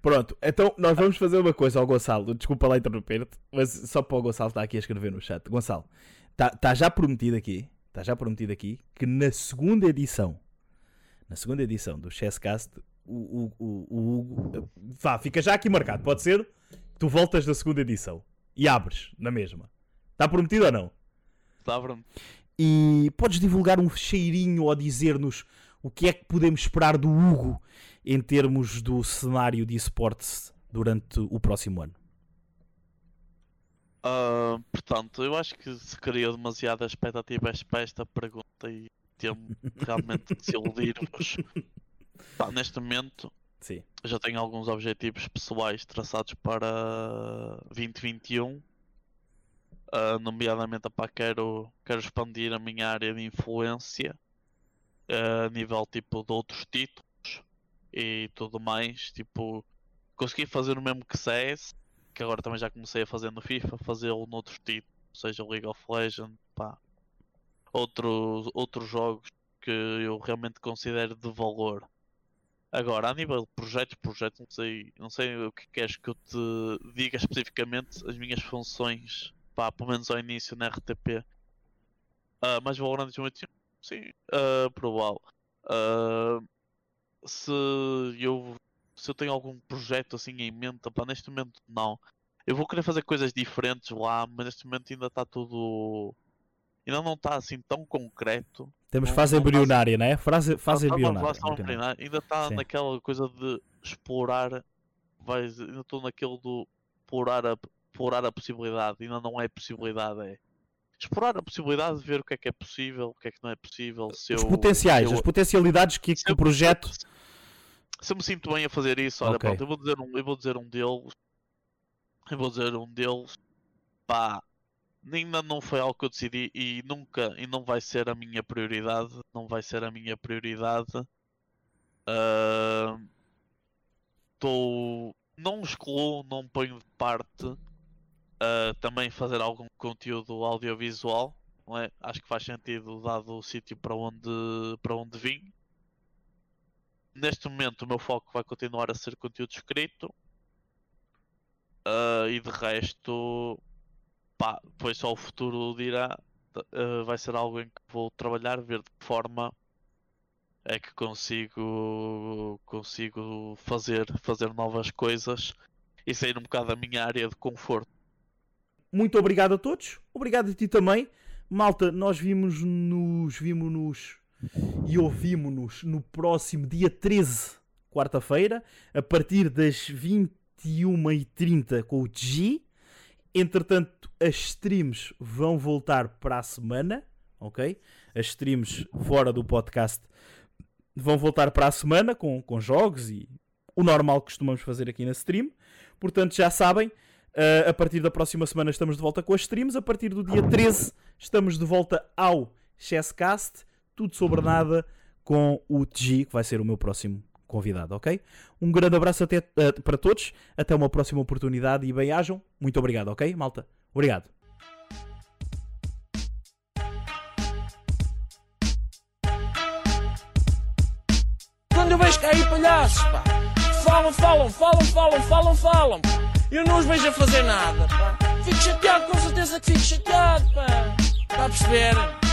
Pronto, então nós vamos fazer uma coisa ao Gonçalo. Desculpa lá interromper-te, mas só para o Gonçalo estar aqui a escrever no chat. Gonçalo, está tá já prometido aqui, está já prometido aqui que na segunda edição, na segunda edição do Chesscast, o, o, o Hugo, vá, fica já aqui marcado, pode ser? Tu voltas da segunda edição e abres na mesma. Está prometido ou não? Bruno? E podes divulgar um cheirinho ou dizer-nos o que é que podemos esperar do Hugo em termos do cenário de esportes durante o próximo ano? Ah, portanto, eu acho que se criou demasiada expectativa para esta pergunta e temo realmente desiludir-vos. Neste momento, Sim. já tenho alguns objetivos pessoais traçados para 2021. Ah, nomeadamente, pá, quero, quero expandir a minha área de influência ah, a nível tipo de outros títulos e tudo mais. Tipo, consegui fazer o mesmo que CS, que agora também já comecei a fazer no FIFA, fazê-lo noutros títulos, seja League of Legends, pá, outros, outros jogos que eu realmente considero de valor. Agora, a nível de projetos, não sei, não sei o que queres que eu te diga especificamente as minhas funções, pá, pelo menos ao início na RTP. Ah, mas Valorant 2021? Sim, ah, provável. Ah, se eu se eu tenho algum projeto assim em mente, pá, neste momento não. Eu vou querer fazer coisas diferentes lá, mas neste momento ainda está tudo. Ainda não está assim tão concreto. Temos Não- fase não faz- embrionária, não é? Fase, fase não, embrionária. Ainda está naquela coisa de explorar. Vais, ainda estou naquele do explorar a, explorar a possibilidade. Ainda não é possibilidade, é. explorar a possibilidade de ver o que é que é possível, o que é que não é possível. Se Os eu, potenciais, se eu- as potencialidades que, se que o projeto. Se eu me sinto bem a fazer isso, olha, Ok. pronto, eu vou dizer um, eu vou dizer um deles. Eu vou dizer um deles. Pá, ainda não foi algo que eu decidi e nunca, e não vai ser a minha prioridade. Não vai ser a minha prioridade. Ah, Estou. não excluo, não ponho de parte ah, também fazer algum conteúdo audiovisual. É? Acho que faz sentido dado o sítio para onde, para onde vim neste momento o meu foco vai continuar a ser conteúdo escrito Ah, e de resto pá, depois só o futuro dirá Ah, vai ser algo em que vou trabalhar ver de que forma é que consigo consigo fazer fazer novas coisas e sair um bocado da minha área de conforto Muito obrigado a todos. Obrigado a ti também. Malta, nós vimos-nos vimos-nos e ouvimos-nos no próximo dia 13, quarta-feira, a partir das 21h30 com o G. Entretanto, as streams vão voltar para a semana, ok? As streams fora do podcast vão voltar para a semana com, com jogos e o normal que costumamos fazer aqui na stream. Portanto, já sabem, Uh, a partir da próxima semana estamos de volta com as streams. A partir do dia 13 estamos de volta ao Chesscast. Tudo sobre nada com o TG, que vai ser o meu próximo convidado, ok? Um grande abraço até, uh, para todos. Até uma próxima oportunidade e bem-ajam. Muito obrigado, ok, malta? Obrigado. Quando eu vejo cair palhaços, pá. Falam, falam, falam, falam, falam, falam. Eu não os vejo a fazer nada, pá. Fico chateado, com certeza que fico chateado, pá. Está a perceber?